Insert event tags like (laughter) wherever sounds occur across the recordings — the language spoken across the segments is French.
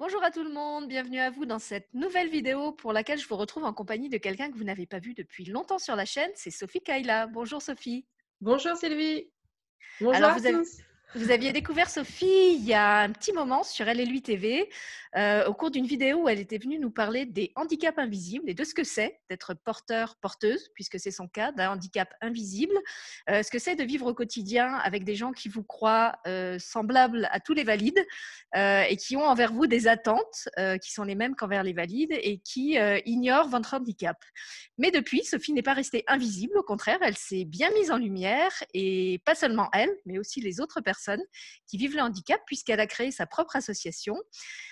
Bonjour à tout le monde, bienvenue à vous dans cette nouvelle vidéo pour laquelle je vous retrouve en compagnie de quelqu'un que vous n'avez pas vu depuis longtemps sur la chaîne, c'est Sophie Kaila. Bonjour Sophie. Bonjour Sylvie. Bonjour Alors, à vous avez- tous. Vous aviez découvert Sophie il y a un petit moment sur Elle et lui TV, au cours d'une vidéo où elle était venue nous parler des handicaps invisibles et de ce que c'est d'être porteur, porteuse, puisque c'est son cas, d'un handicap invisible, euh, ce que c'est de vivre au quotidien avec des gens qui vous croient euh, semblables à tous les valides euh, et qui ont envers vous des attentes qui sont les mêmes qu'envers les valides et qui ignorent votre handicap. Mais depuis, Sophie n'est pas restée invisible, au contraire, elle s'est bien mise en lumière et pas seulement elle, mais aussi les autres personnes qui vivent le handicap puisqu'elle a créé sa propre association.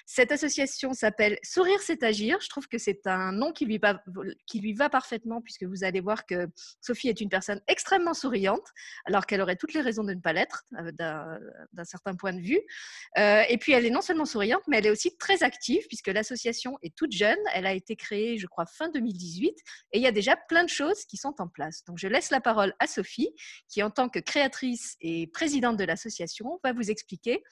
Cette association s'appelle Sourire c'est agir. Je trouve que c'est un nom qui lui, va, parfaitement puisque vous allez voir que Sophie est une personne extrêmement souriante alors qu'elle aurait toutes les raisons de ne pas l'être euh, d'un certain point de vue. Euh, et puis elle est non seulement souriante mais elle est aussi très active puisque l'association est toute jeune. Elle a été créée je crois fin 2018 et il y a déjà plein de choses qui sont en place. Donc je laisse la parole à Sophie qui en tant que créatrice et présidente de l'association va vous expliquer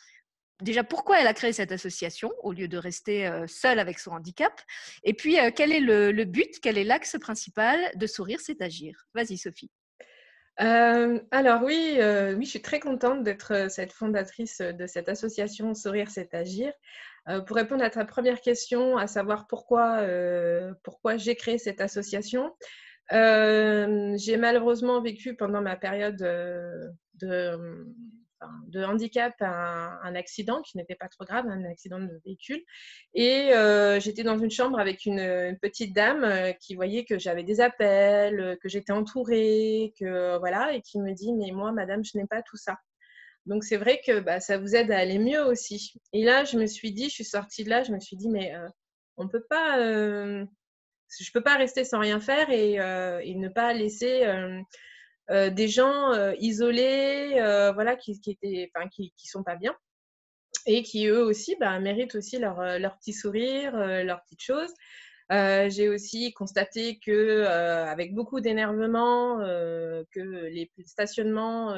déjà pourquoi elle a créé cette association au lieu de rester euh, seule avec son handicap et puis euh, quel est le, but, quel est l'axe principal de Sourire c'est agir. Vas-y Sophie. Euh, alors oui, oui, je suis très contente d'être cette fondatrice de cette association Sourire c'est agir. Pour répondre à ta première question, à savoir pourquoi, pourquoi j'ai créé cette association, j'ai malheureusement vécu pendant ma période de, de handicap un, un accident qui n'était pas trop grave, un accident de véhicule. Et euh, j'étais dans une chambre avec une, petite dame euh, qui voyait que j'avais des appels, euh, que j'étais entourée, que voilà, et qui me dit mais moi, madame, je n'ai pas tout ça. Donc c'est vrai que bah, ça vous aide à aller mieux aussi. Et là, je me suis dit, je suis sortie de là, je me suis dit mais euh, on peut pas, je peux pas rester sans rien faire et, ne pas laisser euh, des gens euh, isolés, euh, voilà, qui, qui étaient, qui, qui sont pas bien et qui eux aussi bah, méritent aussi leur, leur petit sourire, leurs petites choses. Euh, j'ai aussi constaté que avec beaucoup d'énervement, que les stationnements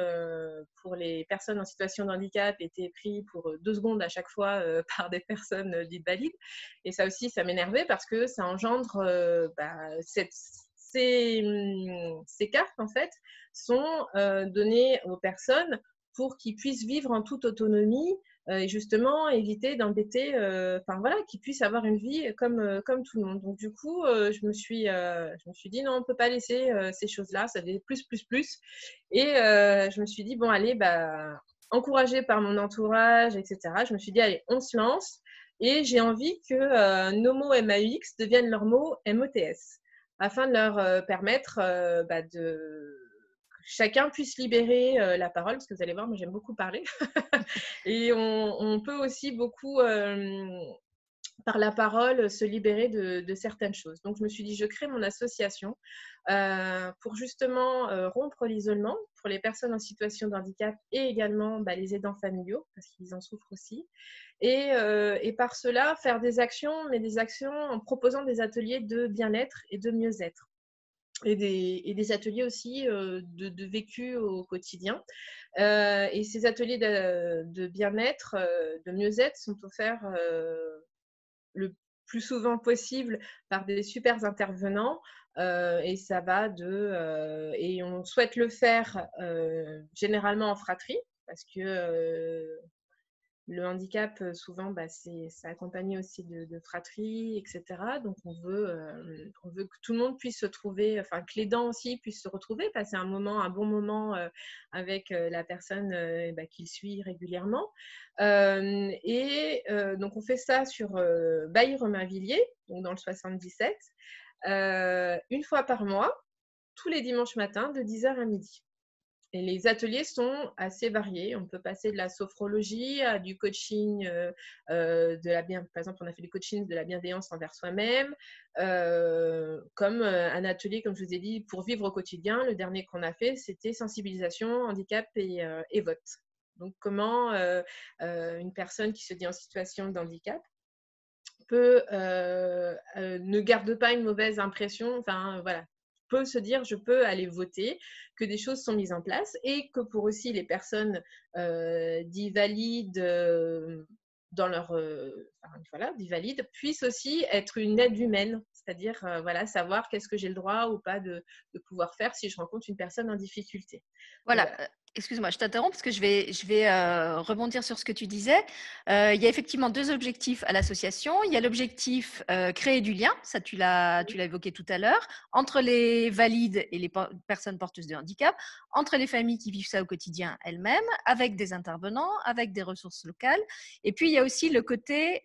pour les personnes en situation de handicap étaient pris pour deux secondes à chaque fois (laughs) par des personnes dites valides. Et ça aussi, ça m'énervait parce que ça engendre bah, cette, ces, hum, ces cartes en fait sont euh, données aux personnes pour qu'ils puissent vivre en toute autonomie euh, et justement éviter d'embêter, euh, enfin voilà, qu'ils puissent avoir une vie comme, tout le monde. Donc du coup, je, me suis, je me suis dit non, on ne peut pas laisser ces choses-là, ça devait plus, plus, plus. Et je me suis dit, bon, allez, bah, encouragée par mon entourage, etc., je me suis dit, allez, on se lance. Et j'ai envie que nos mots MAUX deviennent leurs mots MOTS, afin de leur euh, permettre euh, bah, de chacun puisse libérer euh, la parole, parce que vous allez voir, moi j'aime beaucoup parler. (laughs) Et on, peut aussi beaucoup, par la parole, se libérer de, certaines choses. Donc je me suis dit, je crée mon association euh, pour justement euh, rompre l'isolement pour les personnes en situation de handicap et également bah, les aidants familiaux, parce qu'ils en souffrent aussi. Et, euh, par cela, faire des actions, mais des actions en proposant des ateliers de bien-être et de mieux-être et des, ateliers aussi euh, de, vécu au quotidien. Euh, et ces ateliers de, bien-être, euh, de mieux-être sont offerts euh, le plus souvent possible par des super intervenants. Euh, et ça va de. euh, et on souhaite le faire euh, généralement en fratrie parce que le handicap, souvent, bah, c'est accompagné aussi de, de, fratrie, etc. Donc, on veut, que tout le monde puisse se trouver, enfin, que les dents aussi puissent se retrouver, passer un moment, un bon moment avec la personne bah, qu'il suit régulièrement. Et donc, on fait ça sur Bailly-Romainvilliers, donc dans le 77, euh, une fois par mois, tous les dimanches matins, de 10h à midi. Et les ateliers sont assez variés. On peut passer de la sophrologie à du coaching, euh, euh, de la par exemple, on a fait du coaching de la bienveillance envers soi-même, euh, comme un atelier, comme je vous ai dit, pour vivre au quotidien. Le dernier qu'on a fait, c'était sensibilisation, handicap et, vote. Donc, comment une personne qui se dit en situation de handicap peut, ne garde pas une mauvaise impression, enfin voilà, peut se dire je peux aller voter, que des choses sont mises en place et que pour aussi les personnes euh, valides, euh, dans leur voilà, vie valide, puisse aussi être une aide humaine, c'est-à-dire voilà, savoir qu'est-ce que j'ai le droit ou pas de, de, pouvoir faire si je rencontre une personne en difficulté. Voilà, Excuse-moi, je t'interromps parce que je vais, je vais euh, rebondir sur ce que tu disais. Euh, il y a effectivement deux objectifs à l'association. Il y a l'objectif euh, créer du lien, ça tu l'as, tu l'as évoqué tout à l'heure, entre les valides et les personnes porteuses de handicap, entre les familles qui vivent ça au quotidien elles-mêmes, avec des intervenants, avec des ressources locales. Et puis il y a aussi le côté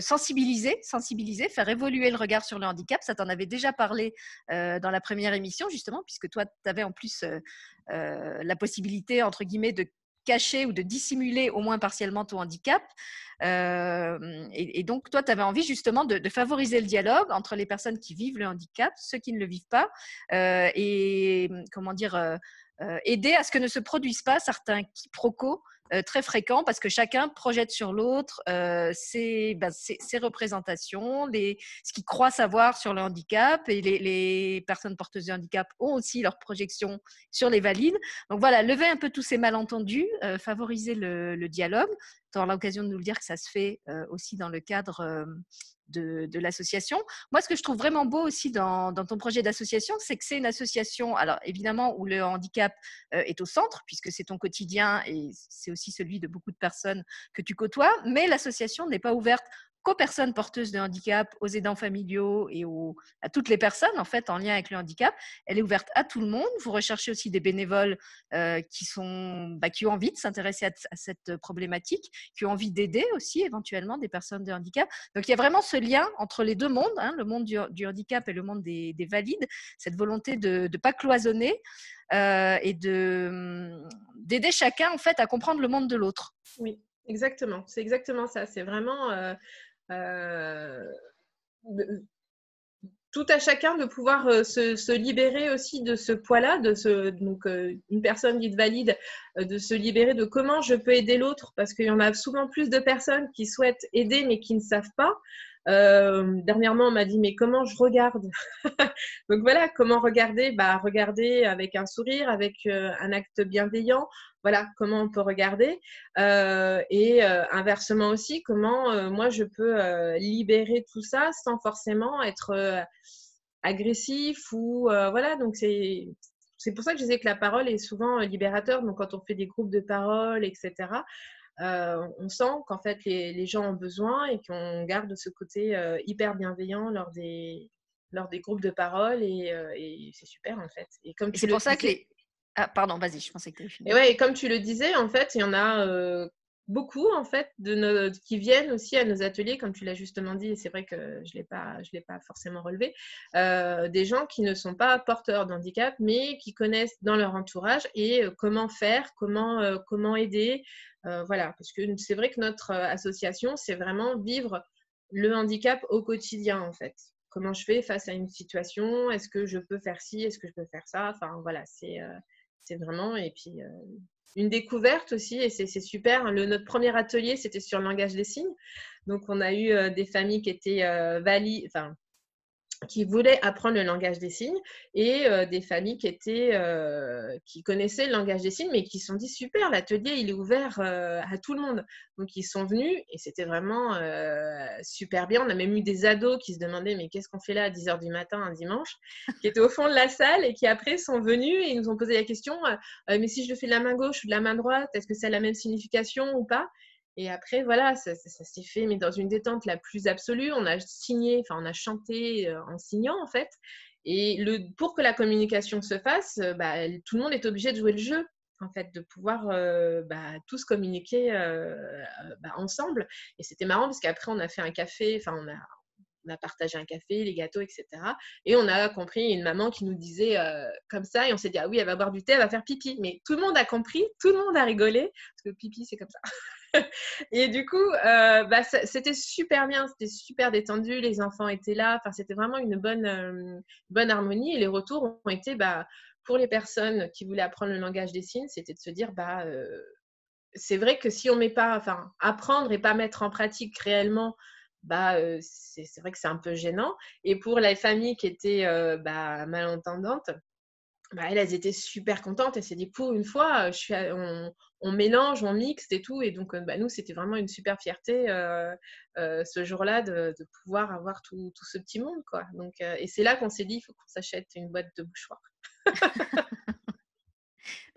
sensibiliser, sensibiliser, faire évoluer le regard sur le handicap. Ça t'en avait déjà parlé dans la première émission justement, puisque toi tu avais en plus euh, la possibilité, entre guillemets, de cacher ou de dissimuler au moins partiellement ton handicap. Euh, et, donc, toi, tu avais envie justement de, favoriser le dialogue entre les personnes qui vivent le handicap, ceux qui ne le vivent pas, euh, et comment dire, aider à ce que ne se produisent pas certains quiproquos euh, très fréquent parce que chacun projette sur l'autre euh, ben, ses, représentations, ce qu'il croit savoir sur le handicap et les, personnes porteuses de handicap ont aussi leurs projections sur les valides. Donc voilà, lever un peu tous ces malentendus, euh, favoriser le, le dialogue. Tu auras l'occasion de nous le dire que ça se fait aussi dans le cadre de, l'association. Moi, ce que je trouve vraiment beau aussi dans, ton projet d'association, c'est que c'est une association, alors évidemment, où le handicap euh, est au centre, puisque c'est ton quotidien et c'est aussi celui de beaucoup de personnes que tu côtoies, mais l'association n'est pas ouverte qu'aux personnes porteuses de handicap, aux aidants familiaux et à toutes les personnes en fait en lien avec le handicap. Elle est ouverte à tout le monde. Vous recherchez aussi des bénévoles euh, qui sont bah, qui ont envie de s'intéresser à, cette problématique, qui ont envie d'aider aussi éventuellement des personnes de handicap. Donc il y a vraiment ce lien entre les deux mondes, hein, le monde du, handicap et le monde des, valides, cette volonté de ne pas cloisonner. Euh, et de d'aider chacun en fait à comprendre le monde de l'autre. Oui, exactement. C'est exactement ça. C'est vraiment euh, tout à chacun de pouvoir euh, se, libérer aussi de ce poids-là, de ce, donc euh, une personne dite valide, de se libérer de comment je peux aider l'autre, parce qu'il y en a souvent plus de personnes qui souhaitent aider mais qui ne savent pas. dernièrement, on m'a dit mais comment je regarde (laughs) Donc voilà, comment regarder? Bah regarder avec un sourire, avec un acte bienveillant, voilà comment on peut regarder. Euh, et euh, inversement aussi, comment euh, moi je peux libérer tout ça sans forcément être agressif ou voilà. Donc c'est c'est pour ça que je disais que la parole est souvent libérateur. Donc quand on fait des groupes de parole, etc. on sent qu'en fait les, gens ont besoin et qu'on garde ce côté hyper bienveillant lors des, lors des groupes de parole et, c'est super en fait. Et comme c'est pour ça que les, ah, pardon, vas-y, je pensais que tu fini. Et ouais, et comme tu le disais, en fait, il y en a euh, beaucoup, en fait, de nos, qui viennent aussi à nos ateliers, comme tu l'as justement dit, et c'est vrai que je ne l'ai pas, je l'ai pas forcément relevé, euh, des gens qui ne sont pas porteurs d'handicap, mais qui connaissent dans leur entourage et euh, comment faire, comment, comment aider. voilà, parce que c'est vrai que notre association, c'est vraiment vivre le handicap au quotidien, en fait comment je fais face à une situation, est-ce que je peux faire ci, est-ce que je peux faire ça, enfin voilà, c'est c'est vraiment, et puis euh, une découverte aussi, et c'est super. Le, notre premier atelier, c'était sur le langage des signes. Donc, on a eu euh, des familles qui étaient euh, valides, qui voulaient apprendre le langage des signes et euh, des familles qui étaient euh, qui connaissaient le langage des signes mais qui se sont dit super l'atelier il est ouvert euh, à tout le monde. Donc ils sont venus et c'était vraiment super bien. On a même eu des ados qui se demandaient mais qu'est-ce qu'on fait là à 10h du matin un dimanche qui étaient au fond de la salle et qui après sont venus et nous ont posé la question mais si je le fais de la main gauche ou de la main droite est-ce que ça a la même signification ou pas? Et après, voilà, ça, s'est fait, mais dans une détente la plus absolue. On a signé, enfin, on a chanté euh, en signant, en fait. Et pour que la communication se fasse, euh, bah, tout le monde est obligé de jouer le jeu, en fait, de pouvoir euh, bah, tous communiquer bah, ensemble. Et c'était marrant parce qu'après, on a fait un café, enfin, on a, partagé un café, les gâteaux, etc. Et on a compris une maman qui nous disait comme ça, et on s'est dit, ah oui, elle va boire du thé, elle va faire pipi. Mais tout le monde a compris, tout le monde a rigolé, parce que pipi, c'est comme ça. (laughs) (laughs) et du coup, euh, bah, c'était super bien, c'était super détendu, les enfants étaient là, enfin, c'était vraiment une bonne, euh, bonne harmonie. Et les retours ont été, bah, pour les personnes qui voulaient apprendre le langage des signes, c'était de se dire, bah, c'est vrai que si on met pas, enfin, apprendre et pas mettre en pratique réellement bah, c'est vrai que c'est un peu gênant. Et pour les familles qui étaient bah, malentendantes, bah, elles, étaient super contentes. Elles s'est dit, pour une fois, je suis on, mélange, on mixe et tout. Et donc, bah, nous, c'était vraiment une super fierté ce jour-là de, pouvoir avoir tout, tout, ce petit monde. Quoi. Donc, et c'est là qu'on s'est dit, il faut qu'on s'achète une boîte de mouchoirs. (laughs)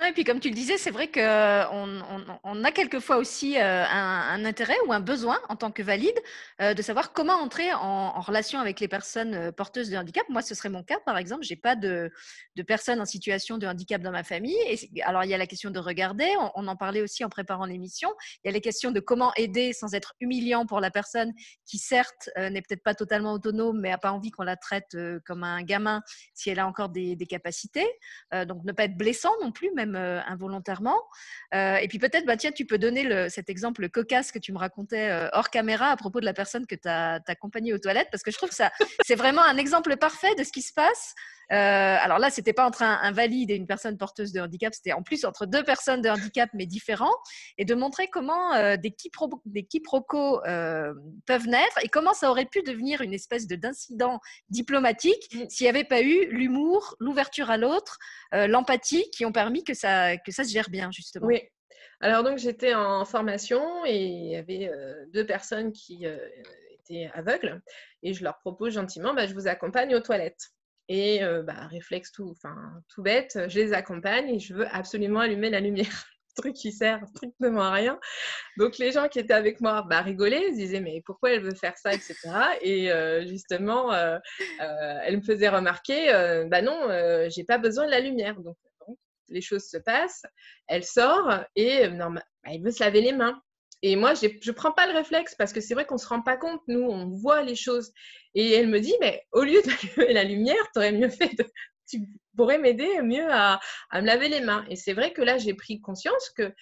et puis comme tu le disais, c'est vrai qu'on on, on, a quelquefois aussi euh, un, intérêt ou un besoin en tant que valide euh, de savoir comment entrer en, relation avec les personnes euh, porteuses de handicap. Moi, ce serait mon cas, par exemple. J'ai pas de, de, personnes en situation de handicap dans ma famille. Et alors, il y a la question de regarder. On, en parlait aussi en préparant l'émission. Il y a les questions de comment aider sans être humiliant pour la personne qui, certes, n'est peut-être pas totalement autonome, mais a pas envie qu'on la traite comme un gamin si elle a encore des, des capacités. donc, ne pas être blessant non plus, même euh, involontairement. Euh, et puis peut-être, bah, tiens, tu peux donner cet exemple cocasse que tu me racontais euh, hors caméra à propos de la personne que tu as, accompagnée aux toilettes, parce que je trouve que ça, c'est vraiment un exemple parfait de ce qui se passe alors là, c'était pas entre un, valide et une personne porteuse de handicap, c'était en plus entre deux personnes de handicap mais différents, et de montrer comment euh, des, quiproquos euh, peuvent naître et comment ça aurait pu devenir une espèce de d'incident diplomatique mm. s'il n'y avait pas eu l'humour, l'ouverture à l'autre, l'empathie qui ont permis que ça, que ça se gère bien justement. Oui. Alors donc j'étais en formation et il y avait deux personnes qui étaient aveugles et je leur propose gentiment, bah, je vous accompagne aux toilettes. Et euh, bah, réflexe tout, tout bête, je les accompagne et je veux absolument allumer la lumière. (laughs) truc qui sert strictement à rien. Donc les gens qui étaient avec moi bah, rigolaient, ils disaient mais pourquoi elle veut faire ça, etc. Et euh, justement, euh, elle me faisait remarquer, bah non, j'ai pas besoin de la lumière. Donc, les choses se passent, elle sort et bah, elle veut se laver les mains. Et moi, je ne prends pas le réflexe parce que c'est vrai qu'on ne se rend pas compte, nous, on voit les choses. Et elle me dit, mais au lieu d'allumer (laughs) la lumière, tu aurais mieux fait de... Tu pourrais m'aider mieux à, me laver les mains. Et c'est vrai que là, j'ai pris conscience que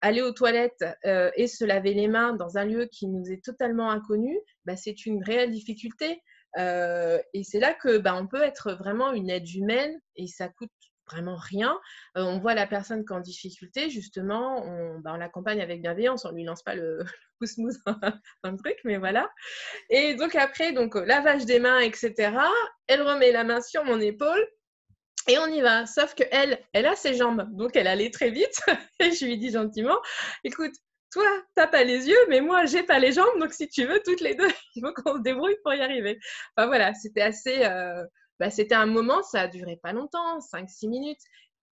aller aux toilettes euh, et se laver les mains dans un lieu qui nous est totalement inconnu, bah, c'est une réelle difficulté. Euh, et c'est là que bah, on peut être vraiment une aide humaine et ça coûte vraiment rien. Euh, on voit la personne qui est en difficulté, justement, on, bah, on l'accompagne avec bienveillance, on lui lance pas le, (laughs) pouce mousse dans le truc, mais voilà. Et donc après, donc euh, lavage des mains, etc. Elle remet la main sur mon épaule. Et on y va, sauf que elle, elle a ses jambes, donc elle allait très vite. (laughs) et je lui dis gentiment, écoute, toi, t'as pas les yeux, mais moi, j'ai pas les jambes, donc si tu veux, toutes les deux, (laughs) il faut qu'on se débrouille pour y arriver. Enfin voilà, c'était assez, euh, bah, c'était un moment, ça a duré pas longtemps, 5-6 minutes,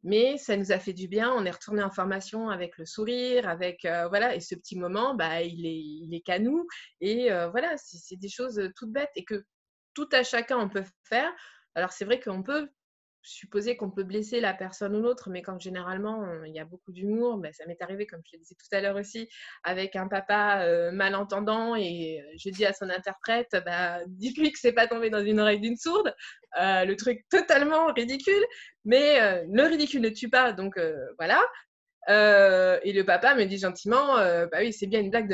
mais ça nous a fait du bien. On est retourné en formation avec le sourire, avec euh, voilà, et ce petit moment, bah, il est, il qu'à nous. Et euh, voilà, c'est des choses toutes bêtes et que tout à chacun on peut faire. Alors c'est vrai qu'on peut supposer qu'on peut blesser la personne ou l'autre, mais comme généralement il y a beaucoup d'humour, ben, ça m'est arrivé, comme je le disais tout à l'heure aussi, avec un papa euh, malentendant et euh, je dis à son interprète, bah, dites-lui que c'est pas tombé dans une oreille d'une sourde, euh, le truc totalement ridicule, mais le ridicule ne tue pas, donc voilà. et le papa me dit gentiment, bah oui, c'est bien une blague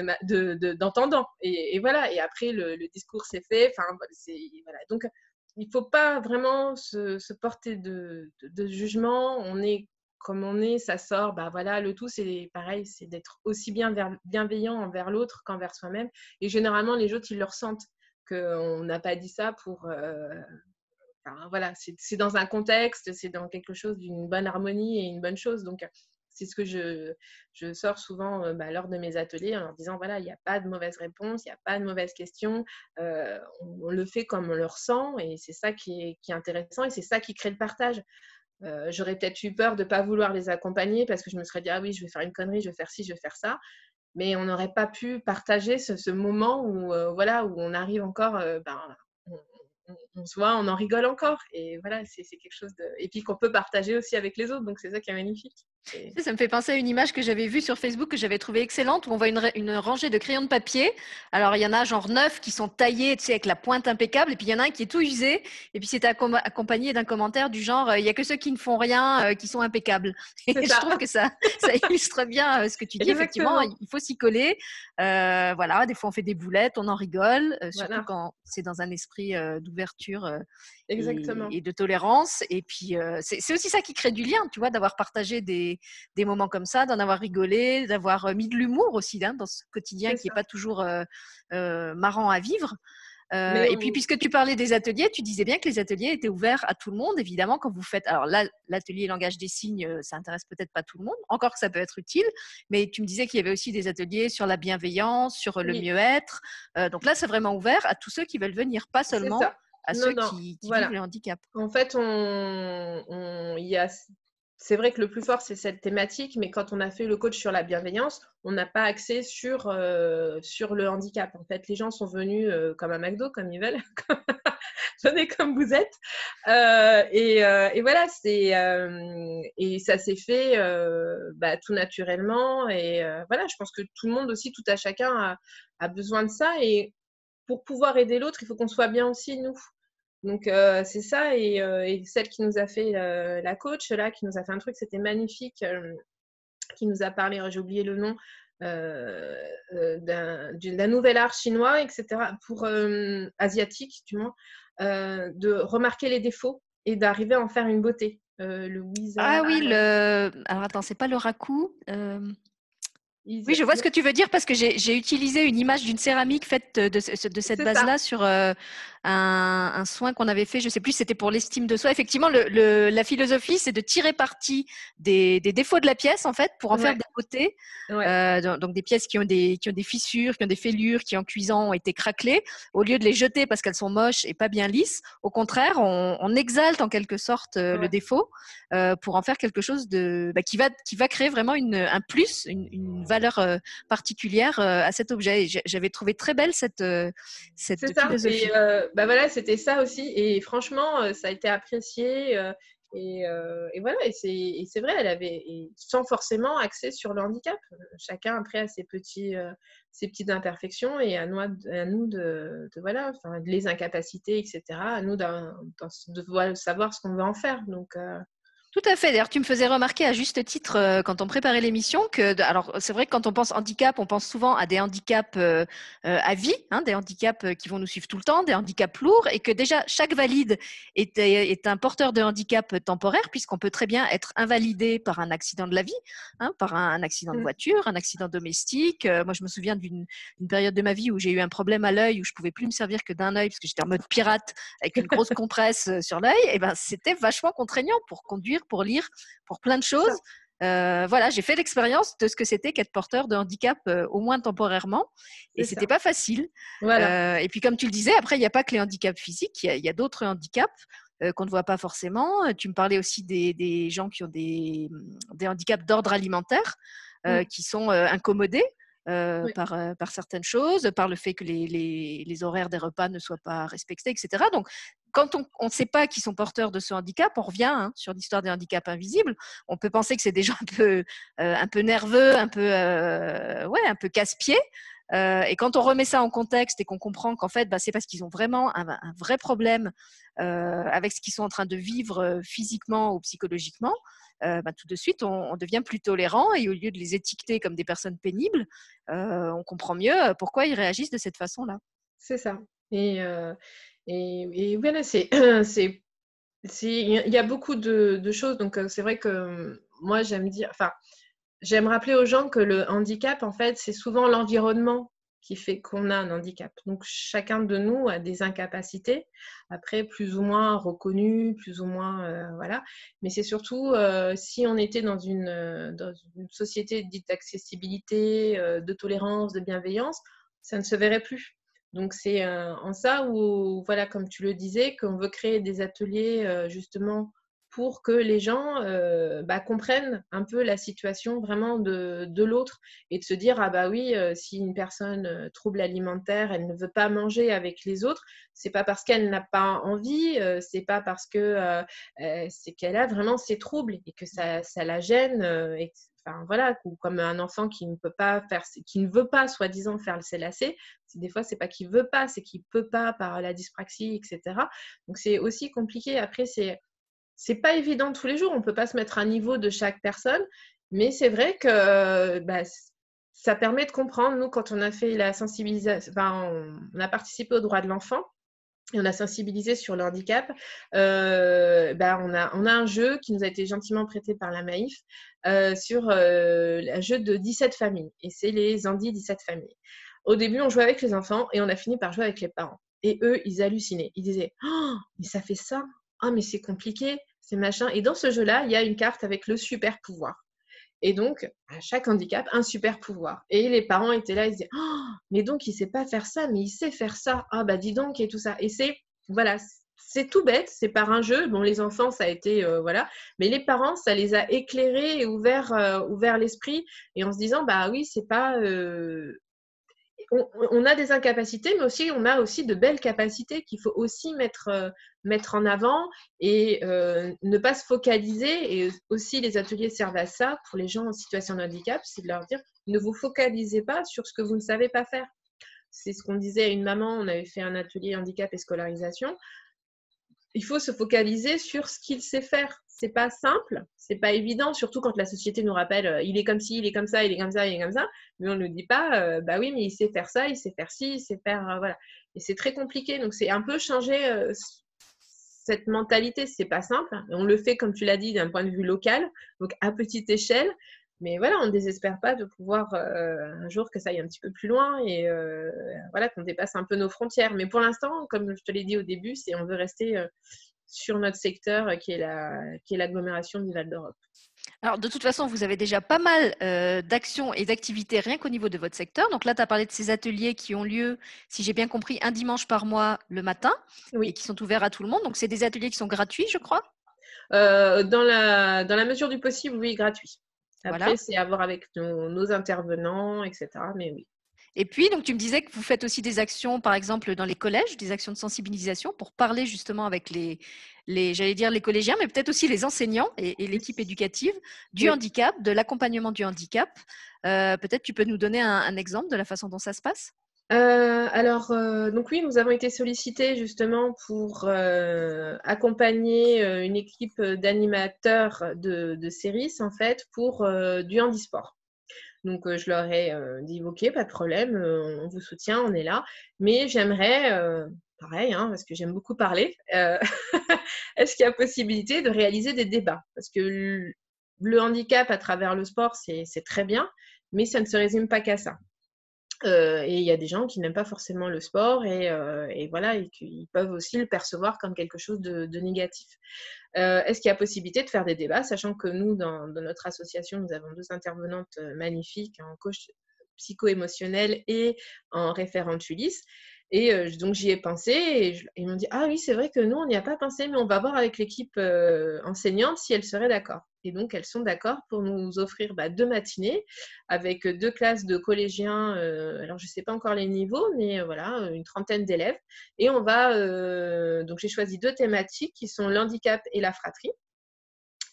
d'entendant. De, et, et, voilà. Et après, le, discours s'est fait. Enfin, voilà. Donc, il faut pas vraiment se, porter de, jugement. On est comme on est, ça sort. Bah voilà, le tout, c'est pareil, c'est d'être aussi bien bienveillant envers l'autre qu'envers soi-même. Et généralement, les autres, ils le ressentent qu'on n'a pas dit ça pour. Euh, voilà, c'est dans un contexte, c'est dans quelque chose d'une bonne harmonie et une bonne chose. Donc, c'est ce que je, sors souvent euh, bah, lors de mes ateliers en leur disant voilà, il n'y a pas de mauvaise réponse, il n'y a pas de mauvaise question. Euh, on, le fait comme on le ressent et c'est ça qui est, intéressant et c'est ça qui crée le partage. Euh, j'aurais peut-être eu peur de ne pas vouloir les accompagner parce que je me serais dit ah oui, je vais faire une connerie, je vais faire ci, je vais faire ça. Mais on n'aurait pas pu partager ce, moment où, voilà, où on arrive encore, ben, on, se voit, on en rigole encore. Et voilà, c'est quelque chose de. Et puis qu'on peut partager aussi avec les autres. Donc c'est ça qui est magnifique. Ça me fait penser à une image que j'avais vue sur Facebook que j'avais trouvée excellente où on voit une, rangée de crayons de papier. Alors il y en a genre neuf qui sont taillés, tu sais, avec la pointe impeccable, et puis il y en a un qui est tout usé. Et puis c'est accompagné d'un commentaire du genre euh, il y a que ceux qui ne font rien euh, qui sont impeccables. (laughs) Et je trouve que ça, ça (laughs) illustre bien euh, ce que tu dis. Effectivement, il faut s'y coller. voilà, des fois on fait des boulettes, on en rigole, surtout quand c'est dans un esprit d'ouverture Exactement. Et, de tolérance. Et puis, euh, c'est aussi ça qui crée du lien, tu vois, d'avoir partagé des, des, moments comme ça, d'en avoir rigolé, d'avoir euh, mis de l'humour aussi hein, dans ce quotidien qui n'est pas toujours euh, marrant à vivre. Euh, et puis, puisque tu parlais des ateliers, tu disais bien que les ateliers étaient ouverts à tout le monde, évidemment, quand vous faites. Alors là, l'atelier langage des signes, ça intéresse peut-être pas tout le monde, encore que ça peut être utile, mais tu me disais qu'il y avait aussi des ateliers sur la bienveillance, sur le mieux-être. Euh, donc là, c'est vraiment ouvert à tous ceux qui veulent venir, pas seulement à ceux qui, vivent le handicap. En fait, on, il y a c'est vrai que le plus fort, c'est cette thématique, mais quand on a fait le coach sur la bienveillance, on n'a pas accès sur, euh, sur le handicap. En fait, les gens sont venus euh, comme à McDo, comme ils veulent, (laughs) venez comme vous êtes. Euh, et, et, voilà, c'est, et ça s'est fait bah, tout naturellement. Et voilà, je pense que tout le monde aussi, tout à chacun a, a besoin de ça. Et pour pouvoir aider l'autre, il faut qu'on soit bien aussi, nous. Donc euh, c'est ça euh, et, celle qui nous a fait la coach là, qui nous a fait un truc, c'était magnifique, euh, qui nous a parlé, j'ai oublié le nom, d'un nouvel art chinois, etc. Pour asiatique, du moins, de remarquer les défauts et d'arriver à en faire une beauté. le Ah oui, le. Alors attends, c'est pas le raku. Oui, je vois ce que tu veux dire parce que j'ai utilisé une image d'une céramique faite de, de cette base-là sur un, soin qu'on avait fait, je sais plus, c'était pour l'estime de soi. Effectivement, le, la philosophie, c'est de tirer parti des, défauts de la pièce, en fait, pour en faire des beautés. Euh, donc, des pièces qui ont des, qui ont des fissures, qui ont des fêlures, qui en cuisant ont été craquelées, au lieu de les jeter parce qu'elles sont moches et pas bien lisses. Au contraire, on, exalte en quelque sorte euh, le défaut euh, pour en faire quelque chose de, bah, qui, va, qui va créer vraiment une, un plus, une, valeur particulière à cet objet. J'avais trouvé très belle cette, cette philosophie. Bah voilà, c'était ça aussi. Et franchement, euh, ça a été apprécié. Euh, euh, et, voilà, et c'est vrai, elle avait, sans forcément accès sur le handicap. Chacun après a ses, ses petites imperfections et à nous, de, voilà, enfin, les incapacités, etc. À nous de savoir ce qu'on veut en faire. Donc, tout à fait. D'ailleurs, tu me faisais remarquer à juste titre euh, quand on préparait l'émission que, alors, c'est vrai que quand on pense handicap, on pense souvent à des handicaps euh, euh, à vie, hein, des handicaps qui vont nous suivre tout le temps, des handicaps lourds, et que déjà chaque valide est, est un porteur de handicap temporaire, puisqu'on peut très bien être invalidé par un accident de la vie, hein, par un, accident de mmh. voiture, un accident domestique. moi, je me souviens d'une période de ma vie où j'ai eu un problème à l'œil, où je pouvais plus me servir que d'un œil, parce que j'étais en mode pirate avec une grosse compresse sur l'œil. Et ben, c'était vachement contraignant pour conduire pour lire, pour plein de choses. Euh, voilà, j'ai fait l'expérience de ce que c'était qu'être porteur de handicap, euh, au moins temporairement, et c'était pas facile. Euh, et puis, comme tu le disais, après, il n'y a pas que les handicaps physiques, il y a, d'autres handicaps qu'on ne voit pas forcément. Tu me parlais aussi des, gens qui ont des, handicaps d'ordre alimentaire, mmh. qui sont incommodés. par, par, certaines choses, par le fait que les, les, les, horaires des repas ne soient pas respectés, etc. Donc, quand on ne sait pas qu'ils sont porteurs de ce handicap, on revient hein, sur l'histoire des handicaps invisibles. On peut penser que c'est des gens un peu, euh, nerveux, un peu, euh, ouais, un peu casse-pieds. Euh, et quand on remet ça en contexte et qu'on comprend qu'en fait, bah, c'est parce qu'ils ont vraiment un, vrai problème avec ce qu'ils sont en train de vivre physiquement ou psychologiquement, bah, tout de suite, on, devient plus tolérant et au lieu de les étiqueter comme des personnes pénibles, on comprend mieux pourquoi ils réagissent de cette façon-là. C'est ça. Et, et, voilà, c'est, (clears throat) il y a beaucoup de, choses. Donc, c'est vrai que moi, j'aime dire, enfin, j'aime rappeler aux gens que le handicap, en fait, c'est souvent l'environnement qui fait qu'on a un handicap. Donc, chacun de nous a des incapacités, après, plus ou moins reconnues, plus ou moins, voilà. Mais c'est surtout si on était dans une, dans une société dite d'accessibilité, de tolérance, de bienveillance, ça ne se verrait plus. Donc c'est euh, en ça où, voilà, comme tu le disais, qu'on veut créer des ateliers euh, justement pour que les gens euh, bah, comprennent un peu la situation vraiment de, l'autre et de se dire ah bah oui si une personne trouble alimentaire elle ne veut pas manger avec les autres c'est pas parce qu'elle n'a pas envie c'est pas parce que c'est qu'elle a vraiment ses troubles et que ça, ça la gêne et, voilà, comme un enfant qui ne peut pas faire, qui ne veut pas, soi-disant, faire le CLAC. Des fois, c'est pas qu'il veut pas, c'est qu'il peut pas par la dyspraxie, etc. Donc, c'est aussi compliqué. Après, c'est c'est pas évident tous les jours. On peut pas se mettre à niveau de chaque personne, mais c'est vrai que bah, ça permet de comprendre. Nous, quand on a fait la sensibilisation, on a participé au droit de l'enfant on a sensibilisé sur le handicap. Euh, bah, on, a, un jeu qui nous a été gentiment prêté par la Maïf euh, sur euh, un jeu de 17 familles. Et c'est les Andy 17 familles. Au début, on jouait avec les enfants et on a fini par jouer avec les parents. Et eux, ils hallucinaient. Ils disaient oh, mais ça fait ça Ah, mais c'est compliqué, c'est machin. Et dans ce jeu-là, il y a une carte avec le super pouvoir. Et donc, à chaque handicap, un super pouvoir. Et les parents étaient là, ils disaient oh, mais donc il sait pas faire ça, mais il sait faire ça. Ah, bah dis donc, et tout ça. Et c'est, voilà, c'est tout bête, c'est par un jeu. Bon, les enfants, ça a été, euh, voilà. Mais les parents, ça les a éclairés et ouvert, euh, ouvert l'esprit. Et en se disant, bah oui, c'est pas. Euh, on, a des incapacités, mais aussi on a aussi de belles capacités qu'il faut aussi mettre, mettre en avant et ne pas se focaliser. Et aussi, les ateliers servent à ça pour les gens en situation de handicap, c'est de leur dire ne vous focalisez pas sur ce que vous ne savez pas faire. C'est ce qu'on disait à une maman, on avait fait un atelier handicap et scolarisation il faut se focaliser sur ce qu'il sait faire. C'est pas simple, c'est pas évident, surtout quand la société nous rappelle euh, il est comme ci, il est comme ça, il est comme ça, il est comme ça. Mais on ne dit pas euh, bah oui, mais il sait faire ça, il sait faire ci, il sait faire euh, voilà. Et c'est très compliqué. Donc c'est un peu changer cette mentalité. C'est pas simple. on le fait comme tu l'as dit d'un point de vue local, donc à petite échelle. Mais voilà, on ne désespère pas de pouvoir euh, un jour que ça aille un petit peu plus loin et euh, voilà qu'on dépasse un peu nos frontières. Mais pour l'instant, comme je te l'ai dit au début, c'est on veut rester euh, sur notre secteur qui est la qui est l'agglomération du Val d'Europe. Alors, de toute façon, vous avez déjà pas mal d'actions et d'activités rien qu'au niveau de votre secteur. Donc là, tu as parlé de ces ateliers qui ont lieu, si j'ai bien compris, un dimanche par mois le matin et qui sont ouverts à tout le monde. Donc, c'est des ateliers qui sont gratuits, je crois? Dans, la, dans la mesure du possible, oui, gratuits. Après, c'est à voir avec nos, intervenants, etc. Mais oui. Et puis, donc, tu me disais que vous faites aussi des actions, par exemple, dans les collèges, des actions de sensibilisation pour parler justement avec les, les j'allais dire les collégiens, mais peut-être aussi les enseignants et, l'équipe éducative du handicap, de l'accompagnement du handicap. Euh, peut-être tu peux nous donner un exemple de la façon dont ça se passe? Euh, alors, euh, donc oui, nous avons été sollicités justement pour euh, accompagner une équipe d'animateurs de, de CERIS, en fait, pour du handisport. Donc, je leur ai dit, OK, pas de problème, on vous soutient, on est là. Mais j'aimerais, pareil, hein, parce que j'aime beaucoup parler, (laughs) est-ce qu'il y a possibilité de réaliser des débats? Parce que le handicap à travers le sport, c'est très bien, mais ça ne se résume pas qu'à ça. Euh, et il y a des gens qui n'aiment pas forcément le sport et, euh, voilà, et qui peuvent aussi le percevoir comme quelque chose de, négatif. Euh, est-ce qu'il y a possibilité de faire des débats, sachant que nous, dans, notre association, nous avons deux intervenantes magnifiques en coach psycho-émotionnel et en référente Ulysse? Et donc j'y ai pensé et ils m'ont dit Ah oui, c'est vrai que nous, on n'y a pas pensé, mais on va voir avec l'équipe enseignante si elle serait d'accord. Et donc, elles sont d'accord pour nous offrir bah, deux matinées avec deux classes de collégiens. Euh, alors, je ne sais pas encore les niveaux, mais euh, voilà, une trentaine d'élèves. Et on va. Euh, donc, j'ai choisi deux thématiques qui sont l'handicap et la fratrie.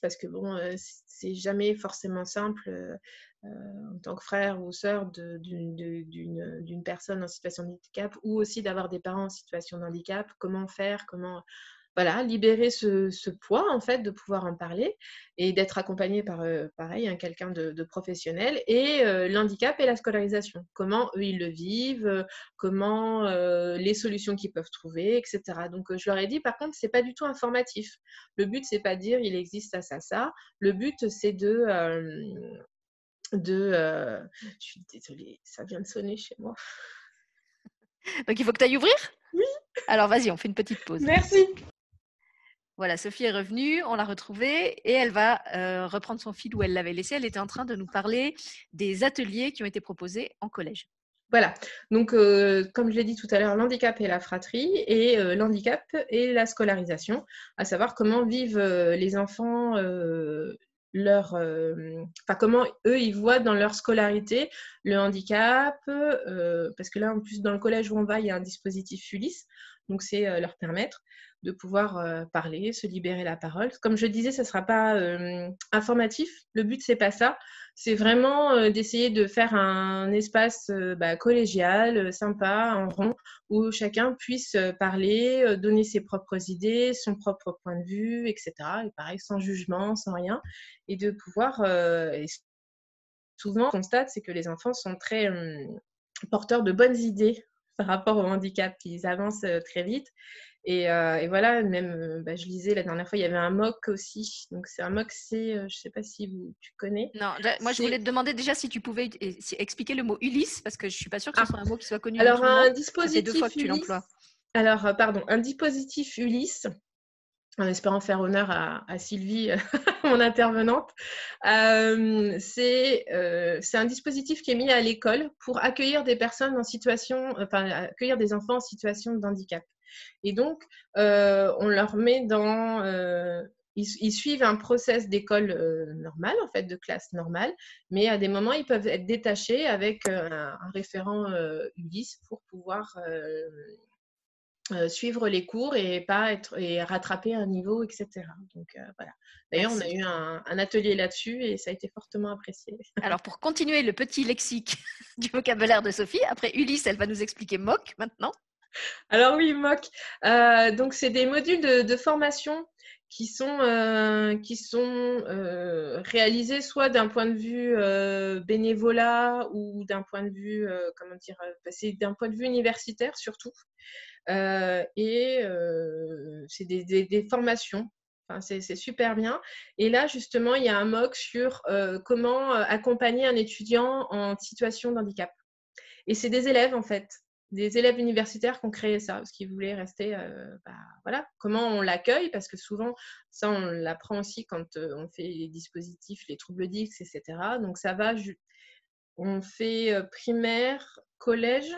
Parce que bon, c'est jamais forcément simple en tant que frère ou sœur d'une personne en situation de handicap ou aussi d'avoir des parents en situation de handicap. Comment faire Comment voilà, libérer ce, poids en fait de pouvoir en parler et d'être accompagné par euh, pareil un quelqu'un de, professionnel et euh, l'handicap et la scolarisation. Comment eux ils le vivent, euh, comment les solutions qu'ils peuvent trouver, etc. Donc je leur ai dit par contre c'est pas du tout informatif. Le but c'est pas de dire il existe ça ça ça. Le but c'est de de je suis désolée ça vient de sonner chez moi. Donc il faut que tu ailles ouvrir? Oui. Alors vas-y, on fait une petite pause. Merci. Voilà, Sophie est revenue, on l'a retrouvée et elle va euh, reprendre son fil où elle l'avait laissé. Elle était en train de nous parler des ateliers qui ont été proposés en collège. Voilà, donc euh, comme je l'ai dit tout à l'heure, l'handicap et la fratrie et euh, l'handicap et la scolarisation, à savoir comment vivent les enfants leur, comment eux ils voient dans leur scolarité le handicap, parce que là en plus dans le collège où on va il y a un dispositif Ulysse, donc c'est leur permettre de pouvoir euh, parler, se libérer la parole. Comme je disais, ça ne sera pas euh, informatif. Le but, c'est pas ça. C'est vraiment euh, d'essayer de faire un espace bah, collégial, sympa, en rond, où chacun puisse parler, donner ses propres idées, son propre point de vue, etc. Et pareil, sans jugement, sans rien. Et de pouvoir... souvent, on constate, c'est que les enfants sont très porteurs de bonnes idées (laughs) par rapport au handicap. Ils avancent très vite euh, et, voilà, même, euh, bah, je lisais la dernière fois, il y avait un MOC aussi. Donc, c'est un MOC, c'est, euh, je ne sais pas si vous, tu connais. Non, moi, je voulais te demander déjà si tu pouvais expliquer le mot Ulysse, parce que je ne suis pas sûre que ce ah. soit un mot qui soit connu. Alors, un dispositif. Ça deux fois que tu l'emploies. Alors, pardon, un dispositif Ulysse en espérant faire honneur à, Sylvie, (laughs) mon intervenante. Euh, euh, c'est un dispositif qui est mis à l'école pour accueillir des personnes en situation, enfin, accueillir des enfants en situation de handicap. Et donc, euh, on leur met dans. Ils, suivent un process d'école normale, en fait, de classe normale, mais à des moments, ils peuvent être détachés avec un référent Ulysse pour pouvoir euh, suivre les cours et pas être et rattraper un niveau, etc. Donc euh, voilà. D'ailleurs, on a eu un, atelier là-dessus et ça a été fortement apprécié. (laughs) Alors pour continuer le petit lexique (laughs) du vocabulaire de Sophie, après Ulysse, elle va nous expliquer MOC maintenant. Alors oui, MOC. Euh, donc c'est des modules de, formation qui sont, qui sont réalisés soit d'un point de vue bénévolat ou d'un point de vue, comment dire, c'est d'un point de vue universitaire surtout. Euh, et euh, c'est des, formations Enfin, c'est super bien. Et là, justement, il y a un MOOC sur euh, comment accompagner un étudiant en situation de handicap. Et c'est des élèves, en fait, des élèves universitaires qui ont créé ça, parce qu'ils voulaient rester, bah, voilà, comment on l'accueille, parce que souvent, ça, on l'apprend aussi quand on fait les dispositifs, les troubles d'X, etc. Donc, ça va, on fait primaire, collège,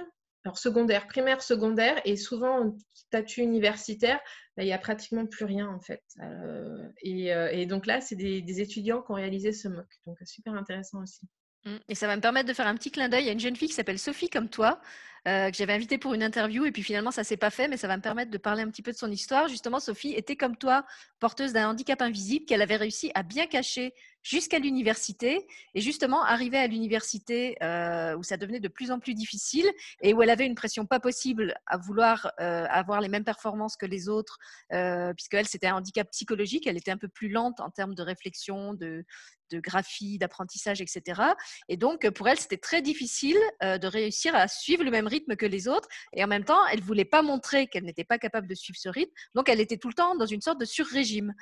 alors secondaire, primaire, secondaire, et souvent en statut universitaire, bah, il n'y a pratiquement plus rien en fait. Euh, euh, et, donc là, c'est des, étudiants qui ont réalisé ce MOOC, donc super intéressant aussi. Mmh. Et ça va me permettre de faire un petit clin d'œil à une jeune fille qui s'appelle Sophie comme toi, euh, que j'avais invitée pour une interview et puis finalement ça s'est pas fait, mais ça va me permettre de parler un petit peu de son histoire. Justement, Sophie était comme toi porteuse d'un handicap invisible qu'elle avait réussi à bien cacher jusqu'à l'université. Et justement, arriver à l'université euh, où ça devenait de plus en plus difficile et où elle avait une pression pas possible à vouloir euh, avoir les mêmes performances que les autres, euh, puisqu'elle, c'était un handicap psychologique. Elle était un peu plus lente en termes de réflexion, de, de graphie, d'apprentissage, etc. Et donc, pour elle, c'était très difficile de réussir à suivre le même rythme que les autres. Et en même temps, elle voulait pas montrer qu'elle n'était pas capable de suivre ce rythme. Donc, elle était tout le temps dans une sorte de sur-régime.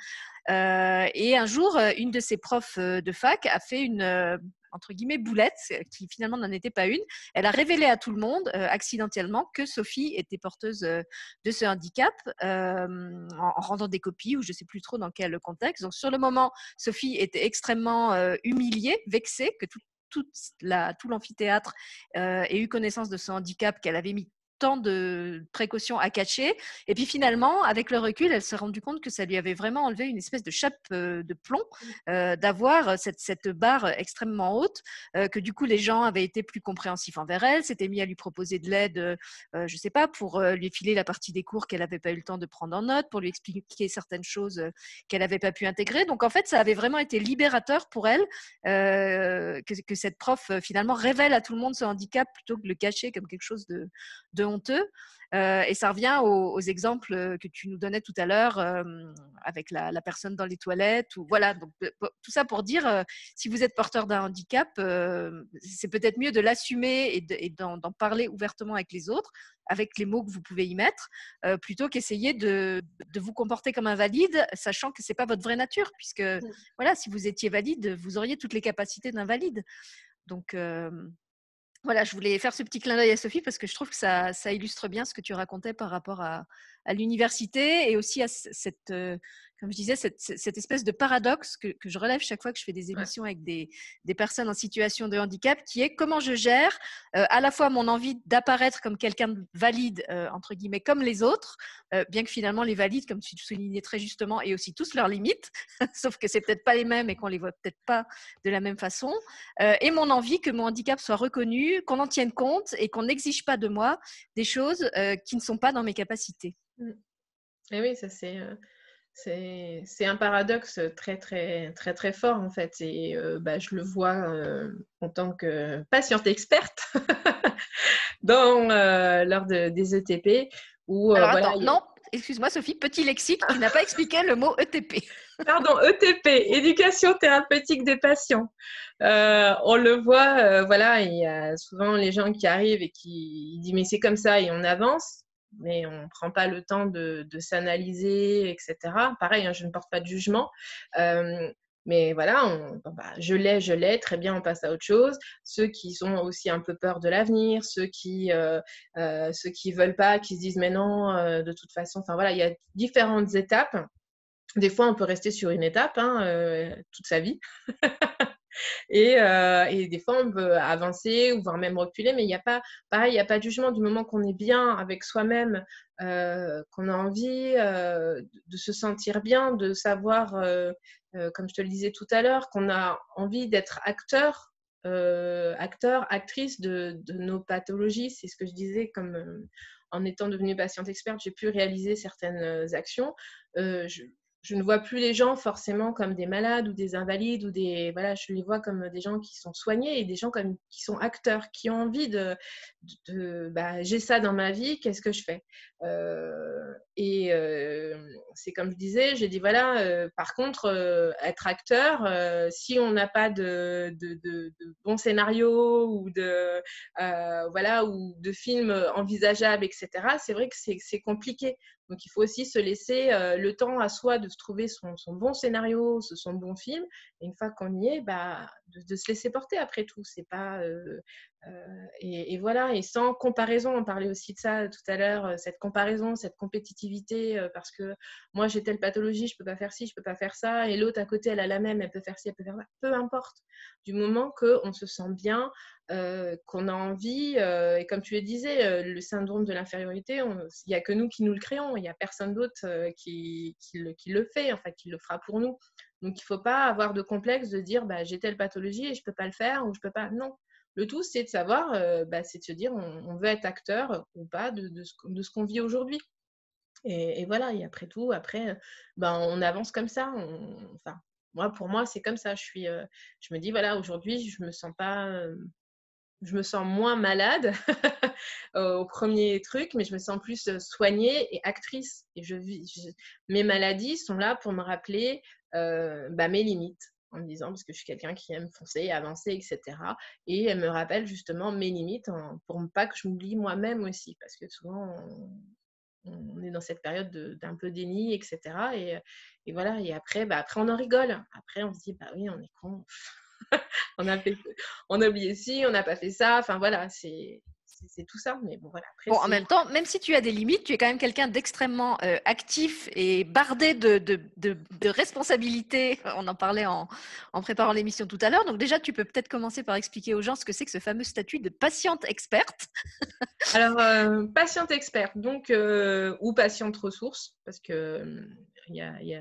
Euh, et un jour, euh, une de ses profs euh, de fac a fait une entre guillemets boulette, qui finalement n'en était pas une. Elle a révélé à tout le monde accidentellement que Sophie était porteuse de ce handicap en, rendant des copies ou je ne sais plus trop dans quel contexte. Donc sur le moment, Sophie était extrêmement humiliée, vexée que tout, tout l'amphithéâtre ait eu connaissance de ce handicap qu'elle avait mis tant de précautions à cacher. Et puis finalement, avec le recul, elle s'est rendue compte que ça lui avait vraiment enlevé une espèce de chape de plomb mmh. euh, d'avoir cette, cette, barre extrêmement haute, euh, que du coup les gens avaient été plus compréhensifs envers elle, s'étaient mis à lui proposer de l'aide, je ne sais pas, pour lui filer la partie des cours qu'elle n'avait pas eu le temps de prendre en note, pour lui expliquer certaines choses qu'elle n'avait pas pu intégrer. Donc en fait, ça avait vraiment été libérateur pour elle que, que, cette prof finalement révèle à tout le monde ce handicap plutôt que de le cacher comme quelque chose de, de honteux. Euh, et ça revient aux, exemples que tu nous donnais tout à l'heure euh, avec la, personne dans les toilettes. Ou, voilà, donc, euh, tout ça pour dire, si vous êtes porteur d'un handicap, c'est peut-être mieux de l'assumer et d'en parler ouvertement avec les autres, avec les mots que vous pouvez y mettre, plutôt qu'essayer de, de, vous comporter comme un valide, sachant que ce n'est pas votre vraie nature, puisque mmh. voilà, si vous étiez valide, vous auriez toutes les capacités d'un valide. Donc, voilà, je voulais faire ce petit clin d'œil à Sophie parce que je trouve que ça, illustre bien ce que tu racontais par rapport à, à l'université et aussi à cette, euh, comme je disais, cette, cette espèce de paradoxe que, que, je relève chaque fois que je fais des émissions avec des, des, personnes en situation de handicap, qui est comment je gère euh, à la fois mon envie d'apparaître comme quelqu'un de valide, euh, entre guillemets, comme les autres, bien que finalement les valides, comme tu soulignais très justement, aient aussi tous leurs limites, (laughs) sauf que c'est peut-être pas les mêmes et qu'on les voit peut-être pas de la même façon, et mon envie que mon handicap soit reconnu, qu'on en tienne compte et qu'on n'exige pas de moi des choses qui ne sont pas dans mes capacités. Mmh. Et oui, ça c'est c'est un paradoxe très très très très fort en fait et bah, je le vois en tant que patiente experte (laughs) dans lors de, des ETP où Alors, attends, non excuse-moi Sophie petit lexique tu n'as pas expliqué le mot ETP (laughs) Pardon, ETP, éducation thérapeutique des patients. on le voit, voilà, il y a souvent les gens qui arrivent et qui disent mais c'est comme ça et on avance mais on ne prend pas le temps de, s'analyser, etc. Pareil, hein, je ne porte pas de jugement. Euh, Mais voilà, bah, je l'ai, je l'ai, très bien, on passe à autre chose. Ceux qui ont aussi un peu peur de l'avenir, ceux qui euh, euh, veulent pas, qui se disent mais non, euh, de toute façon, enfin voilà, il y a différentes étapes. Des fois, on peut rester sur une étape hein, toute sa vie. (laughs) Et, et, des fois, on peut avancer ou voire même reculer, mais il n'y a pas, pareil, il n'y a pas de jugement du moment qu'on est bien avec soi-même, euh, qu'on a envie euh, de se sentir bien, de savoir, euh, comme je te le disais tout à l'heure, qu'on a envie d'être acteur, acteur, actrice de, nos pathologies. C'est ce que je disais, comme en étant devenue patiente experte, j'ai pu réaliser certaines actions. Je ne vois plus les gens forcément comme des malades ou des invalides ou des voilà, je les vois comme des gens qui sont soignés et des gens comme qui sont acteurs, qui ont envie de, bah, j'ai ça dans ma vie, qu'est-ce que je fais? Euh, Et euh, c'est comme je disais, j'ai dit voilà, euh, par contre, être acteur, si on n'a pas de, de, de, de bons scénarios ou de voilà ou de films envisageables, etc. C'est vrai que c'est compliqué. Donc il faut aussi se laisser euh, le temps à soi de se trouver son, bon scénario, son bon film. Une fois qu'on y est, bah, de, se laisser porter après tout. C'est pas euh, euh, et, voilà. Et sans comparaison, on parlait aussi de ça tout à l'heure, cette comparaison, cette compétitivité, parce que moi j'ai telle pathologie, je peux pas faire ci, je peux pas faire ça, et l'autre à côté elle a la même, elle peut faire ci, elle peut faire ça. Peu importe. Du moment qu'on se sent bien, euh, qu'on a envie, euh, et comme tu le disais, euh, le syndrome de l'infériorité, il n'y a que nous qui nous le créons, il n'y a personne d'autre qui, le, fait, en fait, qui le fera pour nous. Donc il ne faut pas avoir de complexe de dire bah, j'ai telle pathologie et je ne peux pas le faire ou je peux pas. Non. Le tout, c'est de savoir, bah, c'est de se dire on, veut être acteur ou pas de, ce, qu'on vit aujourd'hui. Et, voilà, et après tout, après, ben, on avance comme ça. enfin, moi, pour moi, c'est comme ça. Je, suis, je me dis, voilà, aujourd'hui, je ne me sens pas je me sens moins malade (laughs) au premier truc, mais je me sens plus euh, soignée et actrice. Et je, mes maladies sont là pour me rappeler euh, bah, mes limites, en me disant, parce que je suis quelqu'un qui aime foncer, avancer, etc. Et elle me rappelle justement mes limites pour ne pas que je m'oublie moi-même aussi, parce que souvent, on, est dans cette période d'un peu déni, etc. Et, voilà, et après, bah, après, on en rigole. Après, on se dit, bah oui, on est con. (laughs) on, a fait, on a oublié ci, on n'a pas fait ça. Enfin voilà, c'est c'est tout ça. Mais bon, voilà. bon, en même temps, même si tu as des limites, tu es quand même quelqu'un d'extrêmement euh, actif et bardé de, de, de, responsabilités. (laughs) On en parlait en, en préparant l'émission tout à l'heure. Donc déjà, tu peux peut-être commencer par expliquer aux gens ce que c'est que ce fameux statut de patiente experte. (laughs) Alors, euh, patiente experte, donc, euh, ou patiente ressource, parce que il y a, y a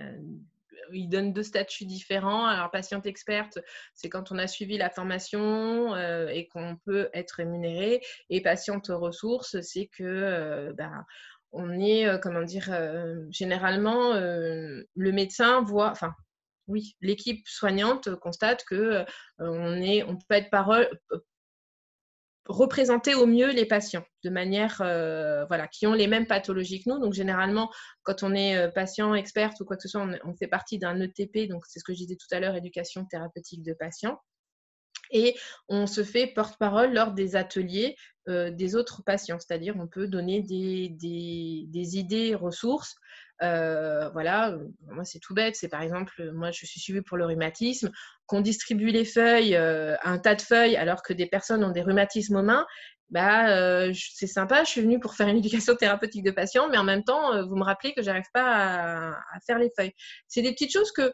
il donne deux statuts différents. Alors, patiente experte, c'est quand on a suivi la formation euh, et qu'on peut être rémunéré. Et patiente ressources, c'est que euh, ben, on est, euh, comment dire, généralement, le médecin voit, enfin, oui, l'équipe soignante constate que on, est, on peut être parole, représenter au mieux les patients de manière euh, voilà qui ont les mêmes pathologies que nous donc généralement quand on est euh, patient expert ou quoi que ce soit on, fait partie d'un ETP donc c'est ce que je disais tout à l'heure éducation thérapeutique de patients et on se fait porte-parole lors des ateliers euh, des autres patients, c'est-à-dire on peut donner des, des, des idées, ressources. Voilà, moi c'est tout bête, c'est par exemple, moi je suis suivie pour le rhumatisme, qu'on distribue les feuilles, un tas de feuilles, alors que des personnes ont des rhumatismes aux mains, bah, c'est sympa, je suis venue pour faire une (laughs) éducation thérapeutique de patients, mais en même temps, vous me rappelez que j'arrive pas à, faire les feuilles. C'est des petites choses que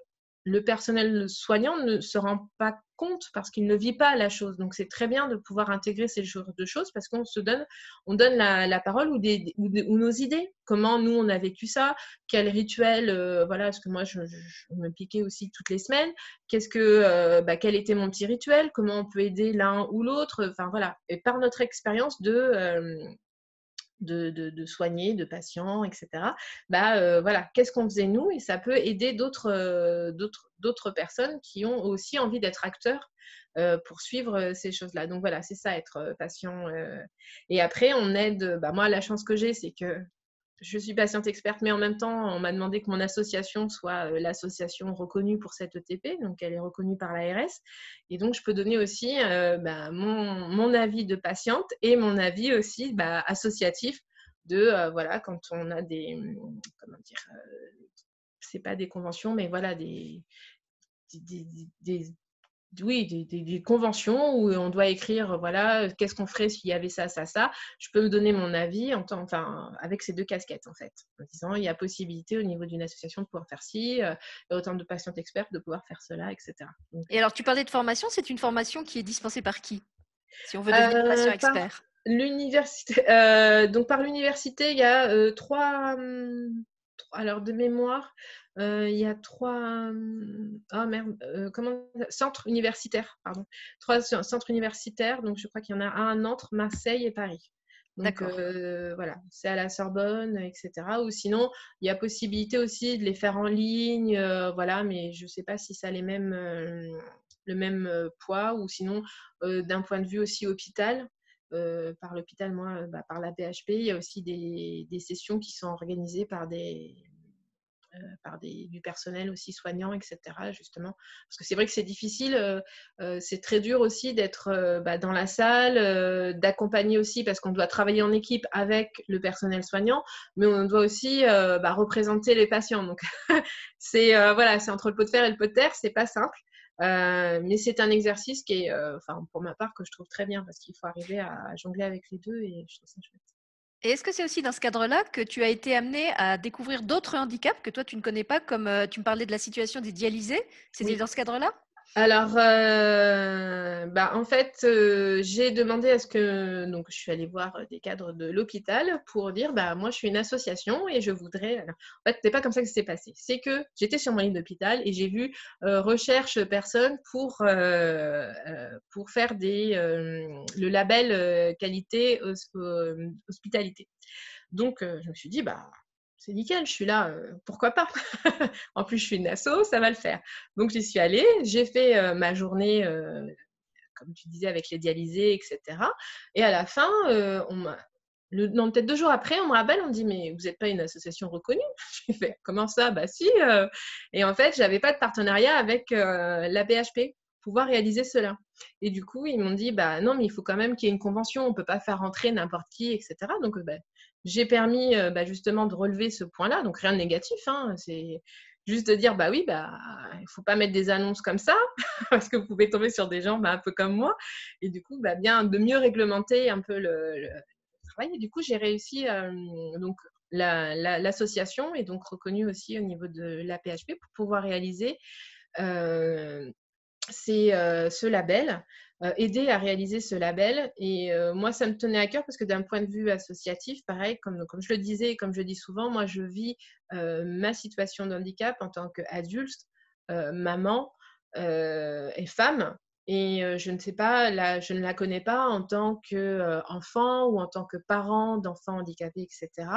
le personnel soignant ne se rend pas compte parce qu'il ne vit pas la chose. Donc c'est très bien de pouvoir intégrer ces genres choses parce qu'on se donne, on donne la, parole ou, nos idées. Comment nous on a vécu ça? Quel rituel euh, Voilà, parce que moi je, me piquais aussi toutes les semaines? Qu'est-ce que, euh, bah, quel était mon petit rituel? Comment on peut aider l'un ou l'autre? Enfin voilà. Et par notre expérience de euh, de, de, soigner, de patients, etc. Bah euh, voilà, qu'est-ce qu'on faisait nous? Et ça peut aider euh, d'autres d'autres personnes qui ont aussi envie d'être acteurs euh, pour suivre ces choses-là. Donc voilà, c'est ça être patient. Et après, on aide. Bah, moi, la chance que j'ai, c'est que je suis patiente experte, mais en même temps, on m'a demandé que mon association soit euh, l'association reconnue pour cette ETP, donc elle est reconnue par l'ARS. Et donc, je peux donner aussi euh, bah, mon, avis de patiente et mon avis aussi bah, associatif de, euh, voilà, quand on a des, comment dire, c'est pas des conventions, mais voilà, des, oui, des, conventions où on doit écrire, voilà, qu'est-ce qu'on ferait s'il y avait ça, ça, ça. Je peux me donner mon avis en temps, enfin, avec ces deux casquettes, en fait, en disant, il y a possibilité au niveau d'une association de pouvoir faire ci, a autant de patientes expertes de pouvoir faire cela, etc. Et alors, tu parlais de formation, c'est une formation qui est dispensée par qui Si on veut devenir patient expert? L'université, euh, donc par l'université, il y a euh, trois, hum, alors de mémoire, euh, il y a trois, oh merde, comment, centres universitaires, pardon, trois centres universitaires. Donc je crois qu'il y en a un à Nantes, Marseille et Paris. Donc voilà, c'est à la Sorbonne, etc. Ou sinon, il y a possibilité aussi de les faire en ligne, voilà, mais je ne sais pas si ça a les mêmes, le même poids ou sinon d'un point de vue aussi hôpital. Euh, par l'hôpital, moi, euh, bah, par la PHP. Il y a aussi des, sessions qui sont organisées par des, euh, par des, du personnel aussi soignant, etc. Justement, parce que c'est vrai que c'est difficile, c'est très dur aussi d'être bah, dans la salle, d'accompagner aussi parce qu'on doit travailler en équipe avec le personnel soignant, mais on doit aussi bah, représenter les patients. Donc (laughs) c'est voilà, c'est entre le pot de fer et le pot de terre, c'est pas simple. Euh, mais c'est un exercice qui est, euh, enfin, pour ma part, que je trouve très bien parce qu'il faut arriver à jongler avec les deux et je trouve ça chouette. Et est-ce que c'est aussi dans ce cadre-là que tu as été amené à découvrir d'autres handicaps que toi tu ne connais pas, comme euh, tu me parlais de la situation des dialysés? C'était dans ce cadre-là? Alors, euh, bah, en fait, euh, j'ai demandé à ce que. Donc, je suis allée voir des cadres de l'hôpital pour dire bah, moi, je suis une association et je voudrais. en fait, c'est pas comme ça que ça s'est passé. C'est que j'étais sur mon lit d'hôpital et j'ai vu euh, recherche personne pour, pour faire des, le label qualité hospitalité. Donc, je me suis dit bah c'est nickel, je suis là, euh, pourquoi pas? (laughs) En plus, je suis une asso, ça va le faire. Donc, j'y suis allée, j'ai fait euh, ma journée, euh, comme tu disais, avec les dialysés, etc. Et à la fin, on non, peut-être deux jours après, on me rappelle, on me dit Mais vous n'êtes pas une association reconnue? (laughs) J'ai fait Comment ça? Bah si. Et en fait, je n'avais pas de partenariat avec la BHP pouvoir réaliser cela. Et du coup, ils m'ont dit, bah non, mais il faut quand même qu'il y ait une convention, on ne peut pas faire rentrer n'importe qui, etc. Donc, bah, j'ai permis euh, bah, justement de relever ce point-là. Donc, rien de négatif, hein. c'est juste de dire, bah oui, bah, il faut pas mettre des annonces comme ça, (laughs) parce que vous pouvez tomber sur des gens bah, un peu comme moi. Et du coup, bah, bien de mieux réglementer un peu le, travail. Et du coup, j'ai réussi, euh, donc l'association est donc reconnue aussi au niveau de la PHP pour pouvoir réaliser euh, ce label, aider à réaliser ce label. Et moi, ça me tenait à cœur parce que d'un point de vue associatif, pareil, comme, comme je le disais, comme je dis souvent, moi, je vis ma situation de handicap en tant qu'adulte, maman et femme. Et je ne sais pas, là, je ne la connais pas en tant qu'enfant ou en tant que parent d'enfants handicapés, etc.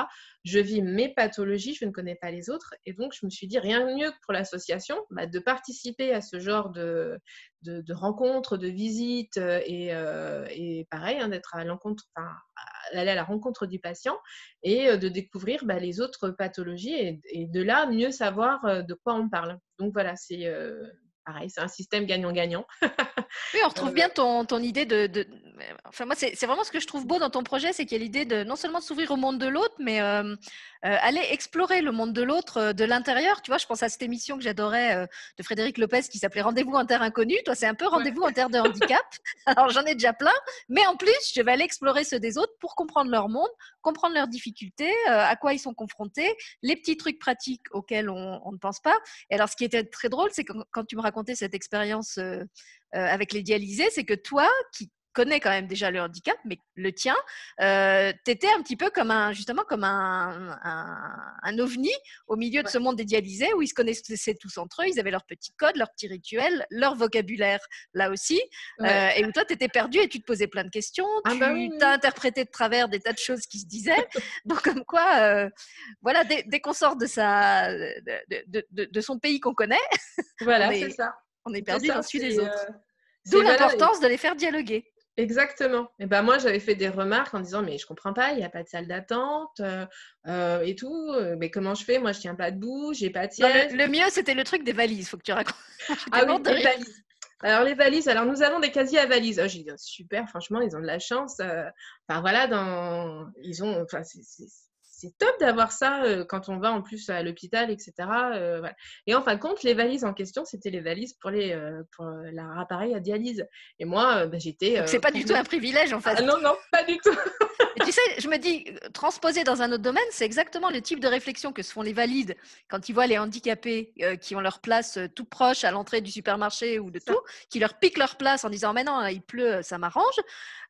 Je vis mes pathologies, je ne connais pas les autres. Et donc, je me suis dit, rien de mieux que pour l'association, bah, de participer à ce genre de, rencontres, de visites et, pareil, hein, d'être à l'encontre, aller à la rencontre du patient et de découvrir bah, les autres pathologies et, de là mieux savoir de quoi on parle. Donc voilà, c'est pareil, c'est un système gagnant-gagnant. oui, on retrouve bien ton, ton idée de, Enfin, moi, c'est vraiment ce que je trouve beau dans ton projet, c'est qu'il y a l'idée de non seulement s'ouvrir au monde de l'autre, mais euh, euh, aller explorer le monde de l'autre euh, de l'intérieur. Tu vois, je pense à cette émission que j'adorais de Frédéric Lopez qui s'appelait Rendez-vous en terre inconnue. Toi, c'est un peu Rendez-vous en terre de handicap. (laughs) Alors, j'en ai déjà plein, mais en plus, je vais aller explorer ceux des autres pour comprendre leur monde, comprendre leurs difficultés, à quoi ils sont confrontés, les petits trucs pratiques auxquels on, on, ne pense pas. Et alors, ce qui était très drôle, c'est que quand tu me racontais cette expérience avec les dialysés, c'est que toi, qui connais quand même déjà le handicap, mais le tien, euh, tu étais un petit peu comme un, justement comme un, un, ovni au milieu de ce monde idéalisé où ils se connaissaient tous entre eux, ils avaient leurs petits codes, leurs petits rituels, leur vocabulaire là aussi, euh, et où toi tu étais perdu et tu te posais plein de questions, ah tu bah as interprété de travers des tas de choses qui se disaient. (laughs) Donc, comme quoi, euh, voilà, dès, qu'on sort de, sa, de, de, son pays qu'on connaît, (laughs) voilà, c'est ça. On est perdu dans celui des autres. D'où l'importance de les faire dialoguer. Exactement. Et ben moi, j'avais fait des remarques en disant mais je comprends pas, il n'y a pas de salle d'attente euh, euh, et tout. Euh, mais comment je fais? Moi, je tiens pas debout, j'ai pas de siège. le, mieux, c'était le truc des valises. Faut que tu racontes. (laughs) ah oui, les valises. Alors les valises. Alors nous avons des casiers à valises. Oh, j'ai dit super. Franchement, ils ont de la chance. Enfin voilà, dans ils ont. Enfin, top d'avoir ça quand on va en plus à l'hôpital, etc. Et en fin de compte, les valises en question, c'était les valises pour, les, pour l'appareil à dialyse. Et moi, bah, j'étais. c'est pas du tout un privilège en fait. Ah, non, non, pas du tout. Tu sais, je me dis, transposer dans un autre domaine, c'est exactement le type de réflexion que se font les valides quand ils voient les handicapés qui ont leur place tout proche à l'entrée du supermarché ou de tout, qui leur piquent leur place en disant Mais non, il pleut, ça m'arrange.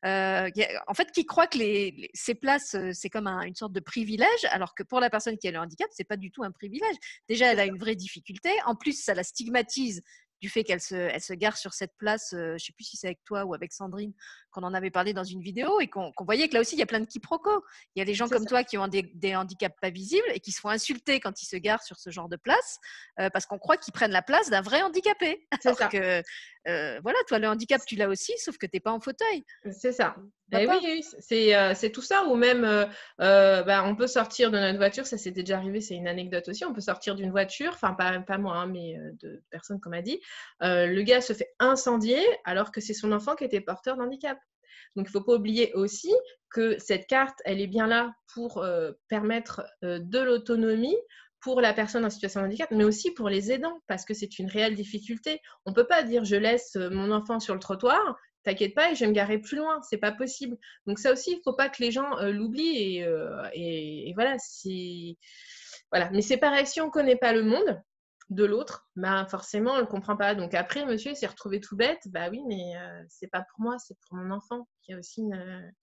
en fait, qui croient que les, ces places, c'est comme une sorte de privilège, alors que pour la personne qui a le handicap, c'est pas du tout un privilège. Déjà, elle a une vraie difficulté. En plus, ça la stigmatise du fait qu'elle se, elle se gare sur cette place, je ne sais plus si c'est avec toi ou avec Sandrine, qu'on en avait parlé dans une vidéo et qu'on voyait que là aussi, il y a plein de quiproquos. Il y a des gens comme toi qui ont des, handicaps pas visibles et qui se font insulter quand ils se garent sur ce genre de place parce qu'on croit qu'ils prennent la place d'un vrai handicapé. Alors ça. que, voilà, toi, le handicap, tu l'as aussi, sauf que tu n'es pas en fauteuil. C'est ça. Eh oui, oui c'est tout ça. Ou même, bah, on peut sortir de notre voiture, ça s'est déjà arrivé, c'est une anecdote aussi. On peut sortir d'une voiture, enfin, pas, pas moi, hein, mais de personnes qu'on m'a dit. le gars se fait incendier alors que c'est son enfant qui était porteur d'handicap. Donc, il ne faut pas oublier aussi que cette carte, elle est bien là pour permettre de l'autonomie pour la personne en situation de handicap, mais aussi pour les aidants, parce que c'est une réelle difficulté. On ne peut pas dire je laisse mon enfant sur le trottoir, t'inquiète pas, je vais me garer plus loin. C'est pas possible. Donc ça aussi, il faut pas que les gens l'oublient. Et, et, voilà, voilà. Mais c'est pareil, si on connaît pas le monde, de l'autre, bah forcément, on ne comprend pas. Donc après, monsieur s'est retrouvé tout bête. Bah oui, mais euh, c'est pas pour moi, c'est pour mon enfant qui a aussi une,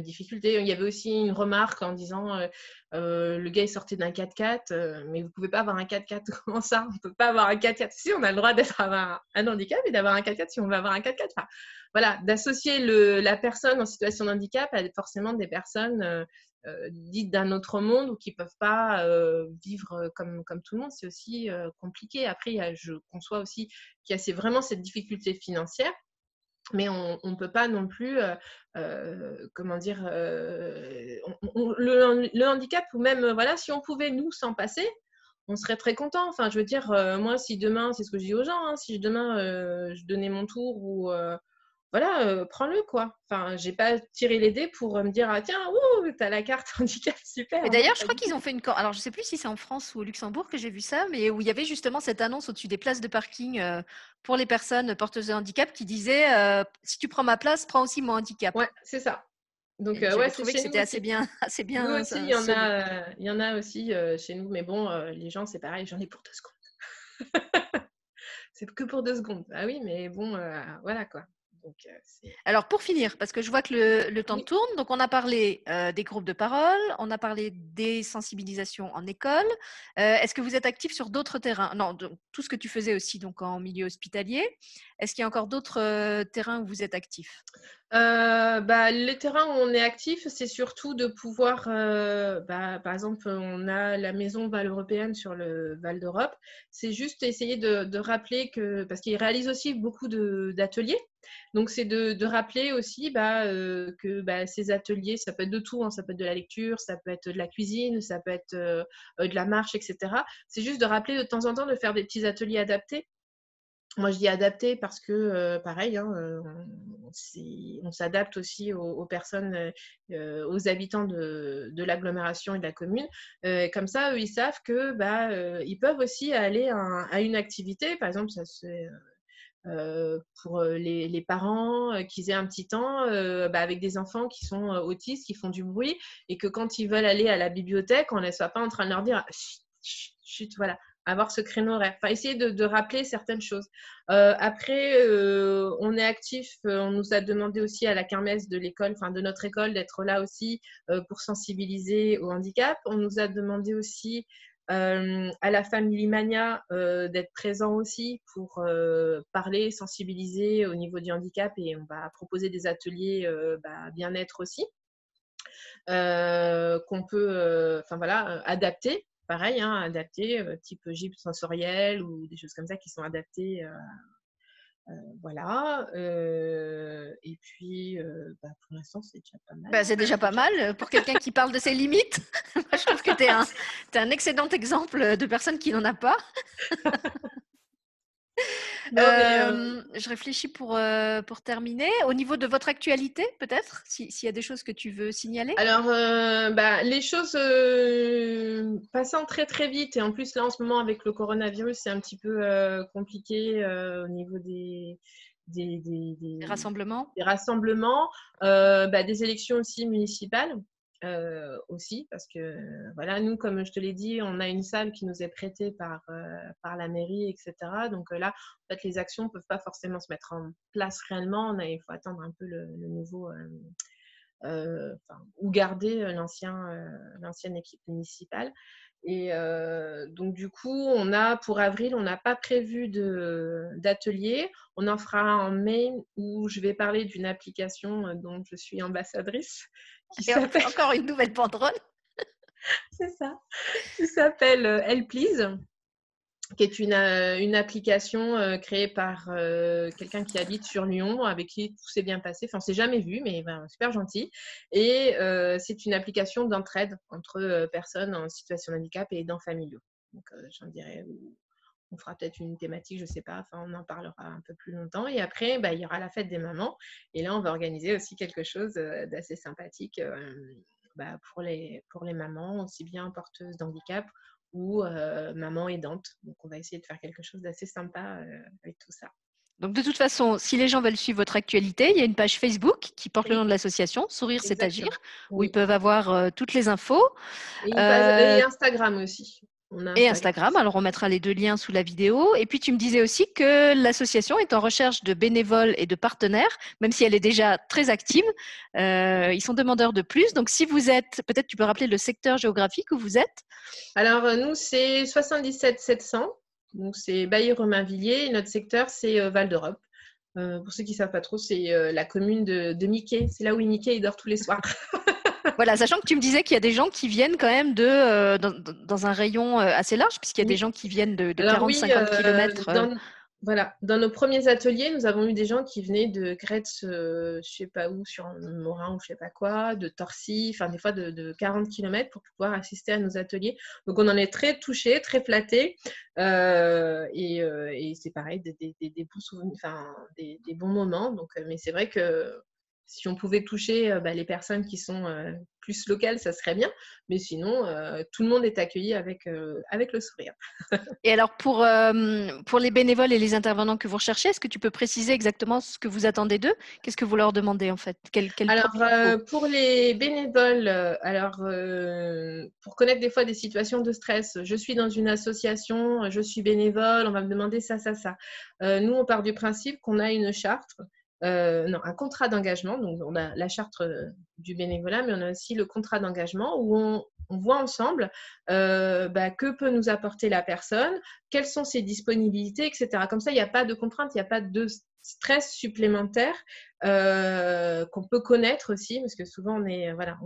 difficulté. Il y avait aussi une remarque en disant euh, euh, le gars est sorti d'un 4x4, mais vous pouvez pas avoir un 4x4. (laughs) Comment ça On peut pas avoir un 4x4. Si, on a le droit d'être un, handicap et d'avoir un 4x4 si on veut avoir un 4x4. voilà, d'associer la personne en situation de handicap à forcément des personnes euh, dites d'un autre monde ou qui ne peuvent pas euh, vivre comme, comme tout le monde, c'est aussi euh, compliqué. Après, je conçois aussi qu'il y a vraiment cette difficulté financière. Mais on ne peut pas non plus, comment dire, le, handicap, ou même, voilà, si on pouvait nous s'en passer, on serait très content. Enfin, je veux dire, moi, si demain, c'est ce que je dis aux gens, hein, si demain je donnais mon tour ou voilà, prends-le quoi. Enfin, j'ai pas tiré les dés pour me dire ah tiens, tu t'as la carte (laughs) handicap, super. Et d'ailleurs, je crois qu'ils ont fait une. Alors, je sais plus si c'est en France ou au Luxembourg que j'ai vu ça, mais où il y avait justement cette annonce au-dessus des places de parking pour les personnes porteuses de handicap qui disait si tu prends ma place, prends aussi mon handicap. Ouais, c'est ça. Donc, ouais, trouvé que c'était assez bien, (laughs) assez bien. aussi, il y en a, il y en a aussi chez nous, mais bon, les gens, c'est pareil, j'en ai pour deux secondes. (laughs) c'est que pour deux secondes. Ah oui, mais bon, voilà quoi. Euh, Alors pour finir, parce que je vois que le, temps tourne, donc on a parlé euh, des groupes de parole, on a parlé des sensibilisations en école. Euh, est-ce que vous êtes actif sur d'autres terrains? Non, tout ce que tu faisais aussi donc en milieu hospitalier. Est-ce qu'il y a encore d'autres terrains où vous êtes actif? Bah, Les terrains où on est actif, c'est surtout de pouvoir, bah, par exemple, on a la maison Val européenne sur le Val d'Europe. C'est juste essayer de, rappeler que, parce qu'ils réalisent aussi beaucoup d'ateliers. Donc, c'est de, rappeler aussi bah, euh, que ces ateliers, ça peut être de tout, hein. ça peut être de la lecture, ça peut être de la cuisine, ça peut être euh, de la marche, etc. C'est juste de rappeler de temps en temps de faire des petits ateliers adaptés. Moi, je dis adaptés parce que, euh, pareil, hein, on, s'adapte aussi aux, personnes, aux habitants de, l'agglomération et de la commune. comme ça, eux, ils savent que bah, ils peuvent aussi aller à, à, une activité. Par exemple, ça c'est euh, pour euh, les, parents euh, qu'ils aient un petit temps bah, avec des enfants qui sont autistes, qui font du bruit, et que quand ils veulent aller à la bibliothèque, on ne soit pas en train de leur dire chut, chut, voilà, avoir ce créneau horaire. Enfin, essayer de, rappeler certaines choses. après, on est actif. on nous a demandé aussi à la kermesse de l'école, enfin de notre école, d'être là aussi pour sensibiliser au handicap. On nous a demandé aussi euh, à la famille Mania euh, d'être présent aussi pour euh, parler, sensibiliser au niveau du handicap et on va proposer des ateliers bah, bien-être aussi qu'on peut enfin voilà adapter pareil hein, adapter type gym sensoriel ou des choses comme ça qui sont adaptées euh, voilà. Euh, et puis, euh, bah, pour l'instant, c'est déjà pas mal. Bah, c'est déjà pas mal pour quelqu'un qui parle de ses limites. (laughs) je trouve que tu es, un excellent exemple de personne qui n'en a pas. (laughs) Euh, je réfléchis pour, pour terminer. Au niveau de votre actualité, peut-être, s'il y a des choses que tu veux signaler? Alors, bah, les choses passant très très vite, et en plus là en ce moment avec le coronavirus, c'est un petit peu compliqué au niveau des, des, des, rassemblements, des, rassemblements bah, des élections aussi municipales. Euh, aussi parce que voilà nous comme je te l'ai dit on a une salle qui nous est prêtée par euh, par la mairie etc donc euh, là en fait les actions peuvent pas forcément se mettre en place réellement. On a, il faut attendre un peu le, nouveau ou garder l'ancien l'ancienne équipe municipale et donc, du coup, on a pour avril, on n'a pas prévu d'atelier. On en fera en mai où je vais parler d'une application dont je suis ambassadrice (laughs) qui encore une nouvelle banderole. (laughs) C'est ça. Qui s'appelle euh, Helplease, qui est une, euh, une application euh, créée par quelqu'un qui habite sur Lyon, avec qui tout s'est bien passé. Enfin, on s'est jamais vu, mais ben, super gentil. Et c'est une application d'entraide entre personnes en situation de handicap et aidants familiaux. Donc, j'en dirais on fera peut-être une thématique, je ne sais pas, enfin on en parlera un peu plus longtemps. Et après, bah, il y aura la fête des mamans. Et là, on va organiser aussi quelque chose euh, d'assez sympathique euh, bah, pour, les, pour les mamans, aussi bien porteuses d'handicap ou euh, mamans aidantes. Donc on va essayer de faire quelque chose d'assez sympa avec tout ça. Donc de toute façon, si les gens veulent suivre votre actualité, il y a une page Facebook qui porte le nom de l'association, Sourire c'est agir, où ils peuvent avoir toutes les infos. et Instagram aussi et Instagram. Alors, on mettra les deux liens sous la vidéo. Et puis, tu me disais aussi que l'association est en recherche de bénévoles et de partenaires, même si elle est déjà très active. Euh, ils sont demandeurs de plus. Donc, si vous êtes, peut-être tu peux rappeler le secteur géographique où vous êtes Alors, euh, nous, c'est 77 700. Donc, c'est Bailly-Romainvilliers. Et notre secteur, c'est euh, Val d'Europe. pour ceux qui ne savent pas trop, c'est la commune de, de Mickey. C'est là où Mickey dort tous les soirs. (laughs) voilà, sachant que tu me disais qu'il y a des gens qui viennent quand même de, euh, dans, un rayon euh, assez large, puisqu'il y a des gens qui viennent de, 40-50 km. Euh, voilà, dans nos premiers ateliers, nous avons eu des gens qui venaient de Gretz, je ne sais pas où, sur Morin ou je sais pas quoi, de Torcy, enfin des fois de, 40 km pour pouvoir assister à nos ateliers. Donc on en est très touchés, très flattés. et, c'est pareil, des, des, des, bons moments. Donc, mais c'est vrai que si on pouvait toucher euh, bah, les personnes qui sont euh, plus locales, ça serait bien. Mais sinon, euh, tout le monde est accueilli avec, avec le sourire. (laughs) et alors, pour, pour les bénévoles et les intervenants que vous recherchez, est-ce que tu peux préciser exactement ce que vous attendez d'eux? Qu'est-ce que vous leur demandez en fait? Alors, pour les bénévoles, alors, pour connaître des fois des situations de stress, je suis dans une association, je suis bénévole, on va me demander ça, ça, ça. nous, on part du principe qu'on a une charte euh, non, un contrat d'engagement. Donc, on a la charte euh, du bénévolat, mais on a aussi le contrat d'engagement où on, voit ensemble euh, bah, que peut nous apporter la personne, quelles sont ses disponibilités, etc. Comme ça, il n'y a pas de contrainte, il n'y a pas de stress supplémentaire qu'on peut connaître aussi, parce que souvent on est voilà,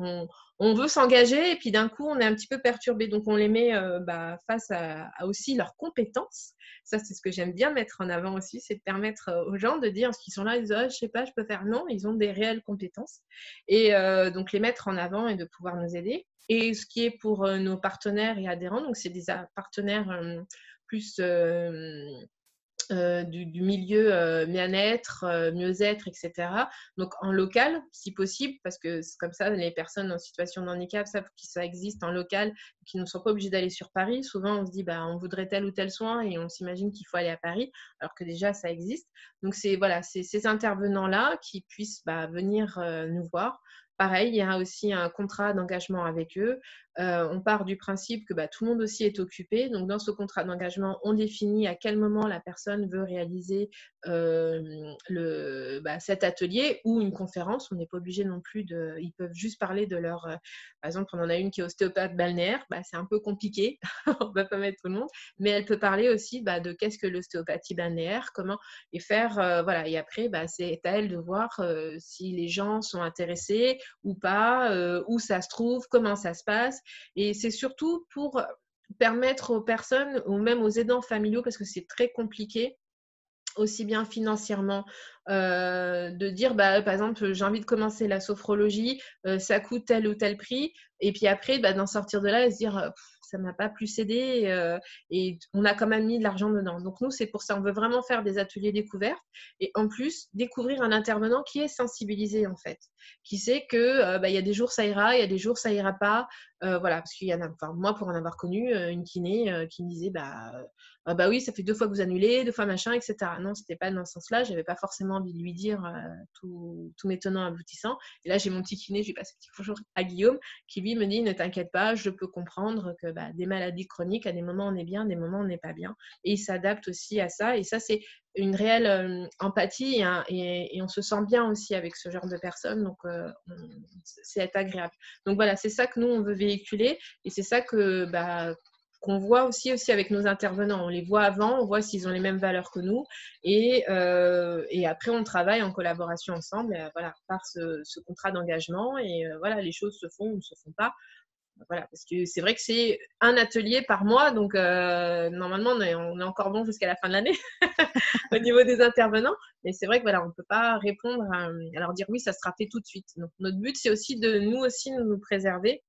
on, veut s'engager et puis d'un coup on est un petit peu perturbé, donc on les met bah, face à, aussi leurs compétences. Ça, c'est ce que j'aime bien mettre en avant aussi, c'est de permettre euh, aux gens de dire qu'ils sont là, ils disent oh, je sais pas, je peux faire. Non, ils ont des réelles compétences. Et euh, donc les mettre en avant et de pouvoir nous aider. Et ce qui est pour euh, nos partenaires et adhérents, donc c'est des partenaires plus euh, du, milieu euh, bien-être, euh, mieux-être, etc. Donc en local, si possible, parce que c'est comme ça, les personnes en situation de handicap savent que ça existe en local, qu'ils ne sont pas obligés d'aller sur Paris. Souvent, on se dit, bah, on voudrait tel ou tel soin et on s'imagine qu'il faut aller à Paris, alors que déjà, ça existe. Donc c'est voilà, ces intervenants-là qui puissent bah, venir nous voir. Pareil, il y a aussi un contrat d'engagement avec eux. Euh, on part du principe que bah, tout le monde aussi est occupé. Donc, dans ce contrat d'engagement, on définit à quel moment la personne veut réaliser euh, bah, cet atelier ou une conférence. On n'est pas obligé non plus de. Ils peuvent juste parler de leur. Euh, par exemple, on en a une qui est ostéopathe balnéaire. Bah, c'est un peu compliqué. (laughs) on ne va pas mettre tout le monde. Mais elle peut parler aussi de qu'est-ce que l'ostéopathie balnéaire, comment et faire. voilà. Et après, c'est à elle de voir si les gens sont intéressés ou pas, où ça se trouve, comment ça se passe. Et c'est surtout pour permettre aux personnes, ou même aux aidants familiaux, parce que c'est très compliqué, aussi bien financièrement, euh, de dire, bah, par exemple, j'ai envie de commencer la sophrologie, euh, ça coûte tel ou tel prix, et puis après, bah, d'en sortir de là et se dire, ça m'a pas plus aidé euh, et on a quand même mis de l'argent dedans. Donc nous, c'est pour ça, on veut vraiment faire des ateliers découvertes et en plus découvrir un intervenant qui est sensibilisé en fait, qui sait que euh, bah, y a des jours ça ira, il y a des jours ça ira pas, euh, voilà, parce qu'il y en a, enfin moi pour en avoir connu une kiné qui me disait bah ah bah oui, ça fait deux fois que vous annulez, deux fois machin, etc. Non, c'était pas dans ce sens-là. J'avais pas forcément envie de lui dire tout, tout mes tenants. Et là, j'ai mon petit kiné, je lui passe un petit bonjour à Guillaume, qui lui me dit ne t'inquiète pas, je peux comprendre que bah, des maladies chroniques, à des moments on est bien, à des moments on n'est pas bien. Et il s'adapte aussi à ça. Et ça, c'est une réelle empathie et, on se sent bien aussi avec ce genre de personnes. Donc, c'est agréable. Donc voilà, c'est ça que nous, on veut véhiculer. Et c'est ça que bah, qu'on voit aussi, aussi avec nos intervenants. On les voit avant, on voit s'ils ont les mêmes valeurs que nous. Et, euh, après, on travaille en collaboration ensemble euh, voilà, par ce, contrat d'engagement. Et euh, voilà, les choses se font ou ne se font pas. Voilà, parce que c'est vrai que c'est un atelier par mois, donc normalement on est, encore bon jusqu'à la fin de l'année (laughs) au niveau des intervenants. Mais c'est vrai que voilà, on ne peut pas répondre à, leur dire oui, ça sera fait tout de suite. Donc notre but c'est aussi de nous aussi nous préserver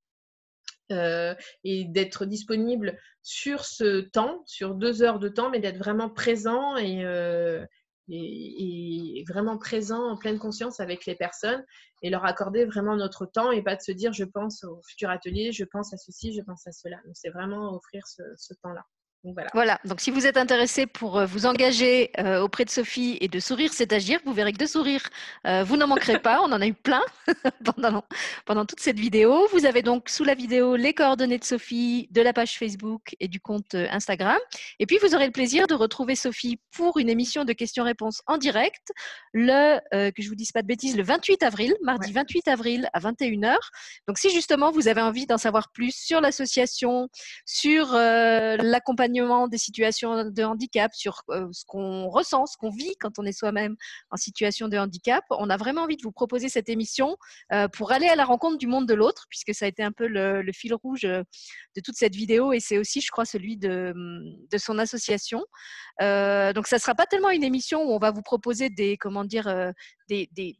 euh, et d'être disponible sur ce temps, sur deux heures de temps, mais d'être vraiment présent euh, et, vraiment présent en pleine conscience avec les personnes et leur accorder vraiment notre temps et pas de se dire je pense au futur atelier, je pense à ceci, je pense à cela. c'est vraiment offrir ce temps-là. Donc voilà. Donc si vous êtes intéressé pour euh, vous engager euh, auprès de Sophie et de sourire, c'est agir, vous verrez que de sourire, euh, vous n'en manquerez pas. On en a eu plein (laughs) pendant, pendant toute cette vidéo. Vous avez donc sous la vidéo les coordonnées de Sophie, de la page Facebook et du compte Instagram. Et puis vous aurez le plaisir de retrouver Sophie pour une émission de questions-réponses en direct, le, que je vous dise pas de bêtises, le 28 avril, mardi 28 avril à 21h. Donc si justement vous avez envie d'en savoir plus sur l'association, sur l'accompagnement, des situations de handicap, sur euh, ce qu'on ressent, ce qu'on vit quand on est soi-même en situation de handicap. On a vraiment envie de vous proposer cette émission euh, pour aller à la rencontre du monde de l'autre, puisque ça a été un peu le, fil rouge euh, de toute cette vidéo et c'est aussi, je crois, celui de, de son association. donc, ça ne sera pas tellement une émission où on va vous proposer des, comment dire, des des,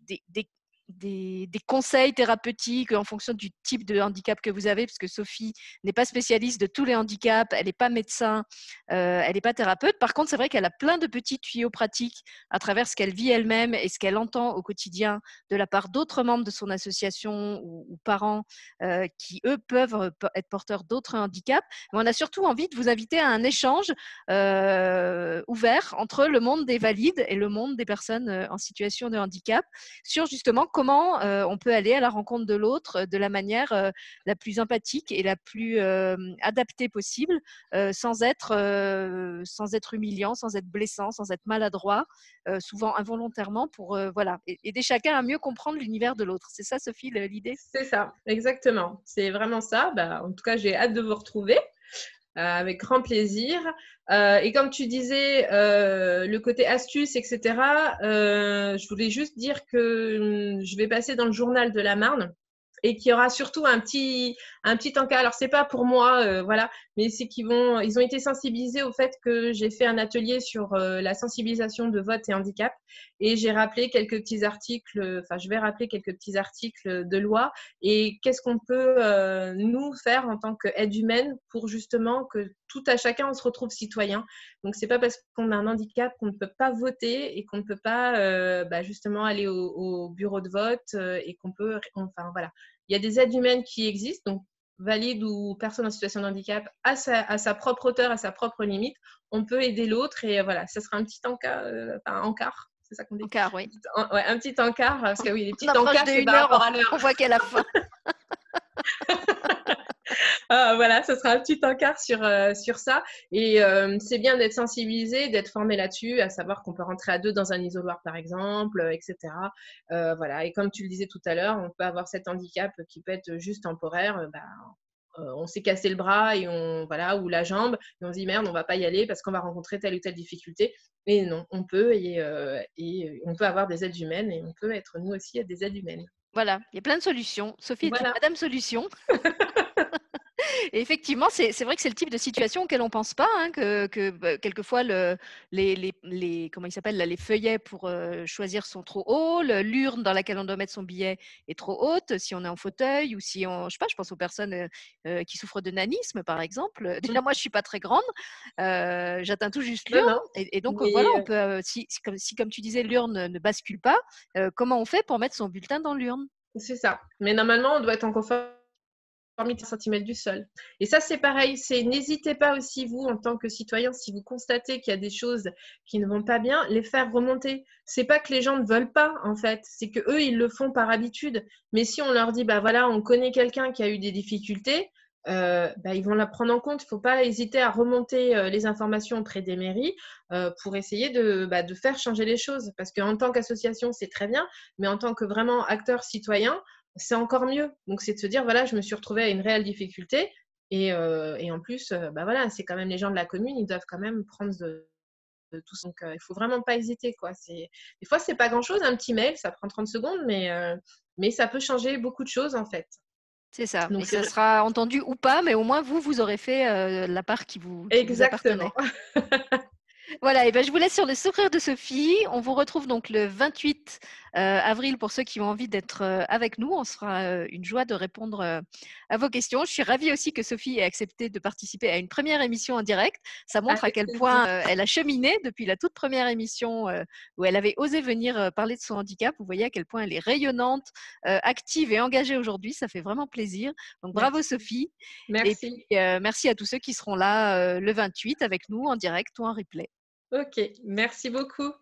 conseils thérapeutiques en fonction du type de handicap que vous avez, parce que Sophie n'est pas spécialiste de tous les handicaps, elle n'est pas médecin, euh, elle n'est pas thérapeute. Par contre, c'est vrai qu'elle a plein de petits tuyaux pratiques à travers ce qu'elle vit elle-même et ce qu'elle entend au quotidien de la part d'autres membres de son association ou, parents euh, qui, eux, peuvent être porteurs d'autres handicaps. Mais on a surtout envie de vous inviter à un échange euh, ouvert entre le monde des valides et le monde des personnes en situation de handicap sur justement comment euh, on peut aller à la rencontre de l'autre euh, de la manière euh, la plus empathique et la plus adaptée possible, sans être sans être humiliant, sans être blessant, sans être maladroit, souvent involontairement pour voilà aider chacun à mieux comprendre l'univers de l'autre. C'est ça, Sophie, l'idée? C'est ça, exactement. C'est vraiment ça. Bah, en tout cas, j'ai hâte de vous retrouver. Avec grand plaisir. Euh, et comme tu disais, euh, le côté astuce, etc., euh, je voulais juste dire que hum, je vais passer dans le journal de la Marne et qu'il y aura surtout un petit un petit encas. Alors c'est pas pour moi, euh, voilà, mais c'est qu'ils vont, ils ont été sensibilisés au fait que j'ai fait un atelier sur euh, la sensibilisation de vote et handicap et j'ai rappelé quelques petits articles. Enfin, je vais rappeler quelques petits articles de loi et qu'est-ce qu'on peut euh, nous faire en tant qu'aide humaine pour justement que tout à chacun on se retrouve citoyen? Donc c'est pas parce qu'on a un handicap qu'on ne peut pas voter et qu'on ne peut pas bah, justement aller au, au, bureau de vote et qu'on peut, enfin voilà il y a des aides humaines qui existent, donc valide ou personne en situation de handicap, à sa, à sa propre hauteur, à sa propre limite, on peut aider l'autre et voilà, ça sera un petit encart, euh, enfin, encart c'est ça qu'on dit? Encart, oui. ouais, un petit encart, parce que oui, les petits encarts, par rapport à l'heure. On voit qu'elle la fin. (laughs) Ah, voilà, ce sera un petit encart sur, euh, sur ça. Et euh, c'est bien d'être sensibilisé, d'être formé là-dessus, à savoir qu'on peut rentrer à deux dans un isoloir, par exemple, euh, etc. voilà. Et comme tu le disais tout à l'heure, on peut avoir cet handicap qui peut être juste temporaire. Bah, on s'est cassé le bras et on voilà ou la jambe et on se dit merde on va pas y aller parce qu'on va rencontrer telle ou telle difficulté et non on peut et, et on peut avoir des aides humaines et on peut être nous aussi des aides humaines voilà il y a plein de solutions Sophie est Madame Solution (laughs) Et effectivement, c'est vrai que c'est le type de situation auquel on ne pense pas, hein, que, que bah, quelquefois le, les, les, les comment il s'appelle les feuillets pour choisir sont trop hauts, l'urne dans laquelle on doit mettre son billet est trop haute si on est en fauteuil ou si on, je sais pas, je pense aux personnes qui souffrent de nanisme par exemple. Déjà moi je suis pas très grande, j'atteins tout juste l'urne et, donc voilà, on peut si, comme, si comme tu disais l'urne ne bascule pas, comment on fait pour mettre son bulletin dans l'urne? C'est ça. Mais normalement on doit être en confort 30 cm du sol. Et ça, c'est pareil. C'est n'hésitez pas aussi vous, en tant que citoyen, si vous constatez qu'il y a des choses qui ne vont pas bien, les faire remonter. C'est pas que les gens ne veulent pas, en fait. C'est que eux, ils le font par habitude. Mais si on leur dit, bah voilà, on connaît quelqu'un qui a eu des difficultés, euh, bah, ils vont la prendre en compte. Il ne faut pas hésiter à remonter euh, les informations auprès des mairies euh, pour essayer bah, de, faire changer les choses. Parce qu'en tant qu'association, c'est très bien, mais en tant que vraiment acteur citoyen, c'est encore mieux. Donc, c'est de se dire, voilà, je me suis retrouvée à une réelle difficulté. Et, euh, et en plus, euh, bah voilà, c'est quand même les gens de la commune, ils doivent quand même prendre de, tout ça. Donc, euh, il faut vraiment pas hésiter. Quoi. Des fois, c'est pas grand-chose, un petit mail, ça prend 30 secondes, mais, mais ça peut changer beaucoup de choses, en fait. C'est ça. Donc, ça sera entendu ou pas, mais au moins, vous, vous aurez fait la part qui vous, qui Exactement. (laughs) Voilà, et ben je vous laisse sur le sourire de Sophie. On vous retrouve donc le 28 euh, avril pour ceux qui ont envie d'être euh, avec nous. On sera euh, une joie de répondre à vos questions. Je suis ravie aussi que Sophie ait accepté de participer à une première émission en direct. Ça montre à quel point elle a cheminé depuis la toute première émission où elle avait osé venir parler de son handicap. Vous voyez à quel point elle est rayonnante, active et engagée aujourd'hui. Ça fait vraiment plaisir. Donc bravo Sophie. Merci. Et merci à tous ceux qui seront là le 28 avec nous en direct ou en replay. Ok, merci beaucoup.